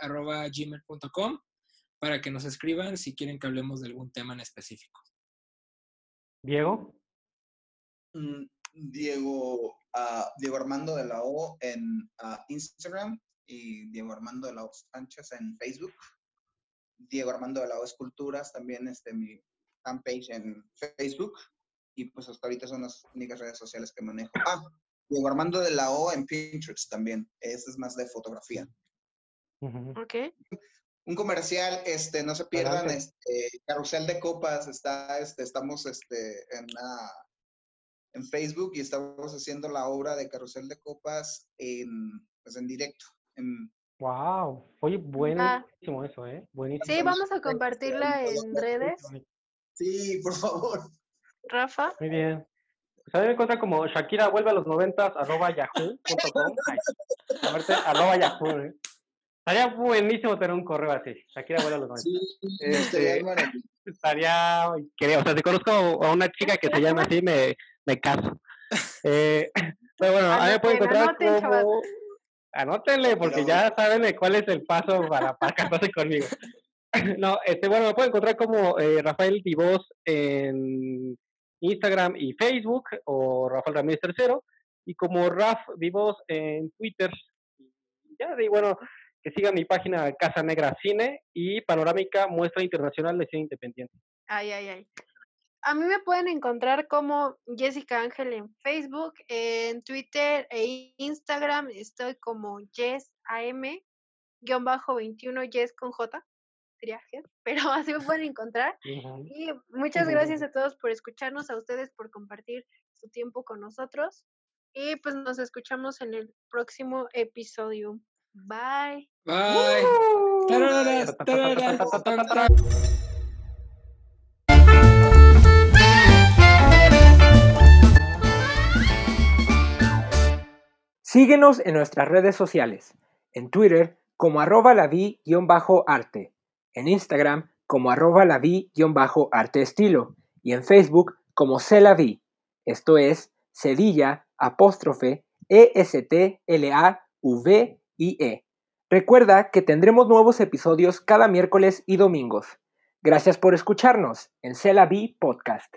arroba gmail.com para que nos escriban si quieren que hablemos de algún tema en específico. Diego. Mm, Diego, uh, Diego Armando de la O en uh, Instagram y Diego Armando de la O Sánchez en Facebook. Diego Armando de la O Esculturas, también este, mi fanpage en Facebook. Y pues hasta ahorita son las únicas redes sociales que manejo. Ah, Diego Armando de la O en Pinterest también. Ese es más de fotografía. Ok. Un comercial, este, no se pierdan, este, Carrusel de Copas, está, este, estamos este, en, en Facebook y estamos haciendo la obra de Carrusel de Copas en, pues, en directo. En, Wow, oye, buenísimo eso, ¿eh? Buenísimo. Sí, vamos a compartirla en redes. Sí, por favor. Rafa. Muy bien. Pues a mí me encuentra como Shakira vuelve a los noventas arroba yahoo.com. arroba yahoo, ¿eh? Estaría buenísimo tener un correo así. Shakira vuelve a los noventas. Sí, este, estaría, o sea, si conozco a una chica que se llama así, me, me caso. Eh, <laughs> pero bueno, a mí me pueden encontrar como... Anótenle, porque ya saben cuál es el paso para, para casarse conmigo. <laughs> No, este, bueno, me pueden encontrar como eh, Rafael Divos en Instagram y Facebook, o Rafael Ramírez Tercero, y como Raf Divos en Twitter. Ya, y bueno, que sigan mi página Casa Negra Cine y Panorámica Muestra Internacional de Cine Independiente. Ay, ay, ay. A mí me pueden encontrar como Jessica Ángel en Facebook, en Twitter e Instagram estoy como JessAM-21 Jess con J, <laughs> pero así me pueden encontrar. Y muchas gracias a todos por escucharnos, a ustedes por compartir su tiempo con nosotros. Y pues nos escuchamos en el próximo episodio. Bye. Bye. Síguenos en nuestras redes sociales, en Twitter como arroba la arte en Instagram como arroba la arte estilo y en Facebook como vi esto es Cedilla apóstrofe E-S-T-L-A-V-I-E. Recuerda que tendremos nuevos episodios cada miércoles y domingos. Gracias por escucharnos en Celavi Podcast.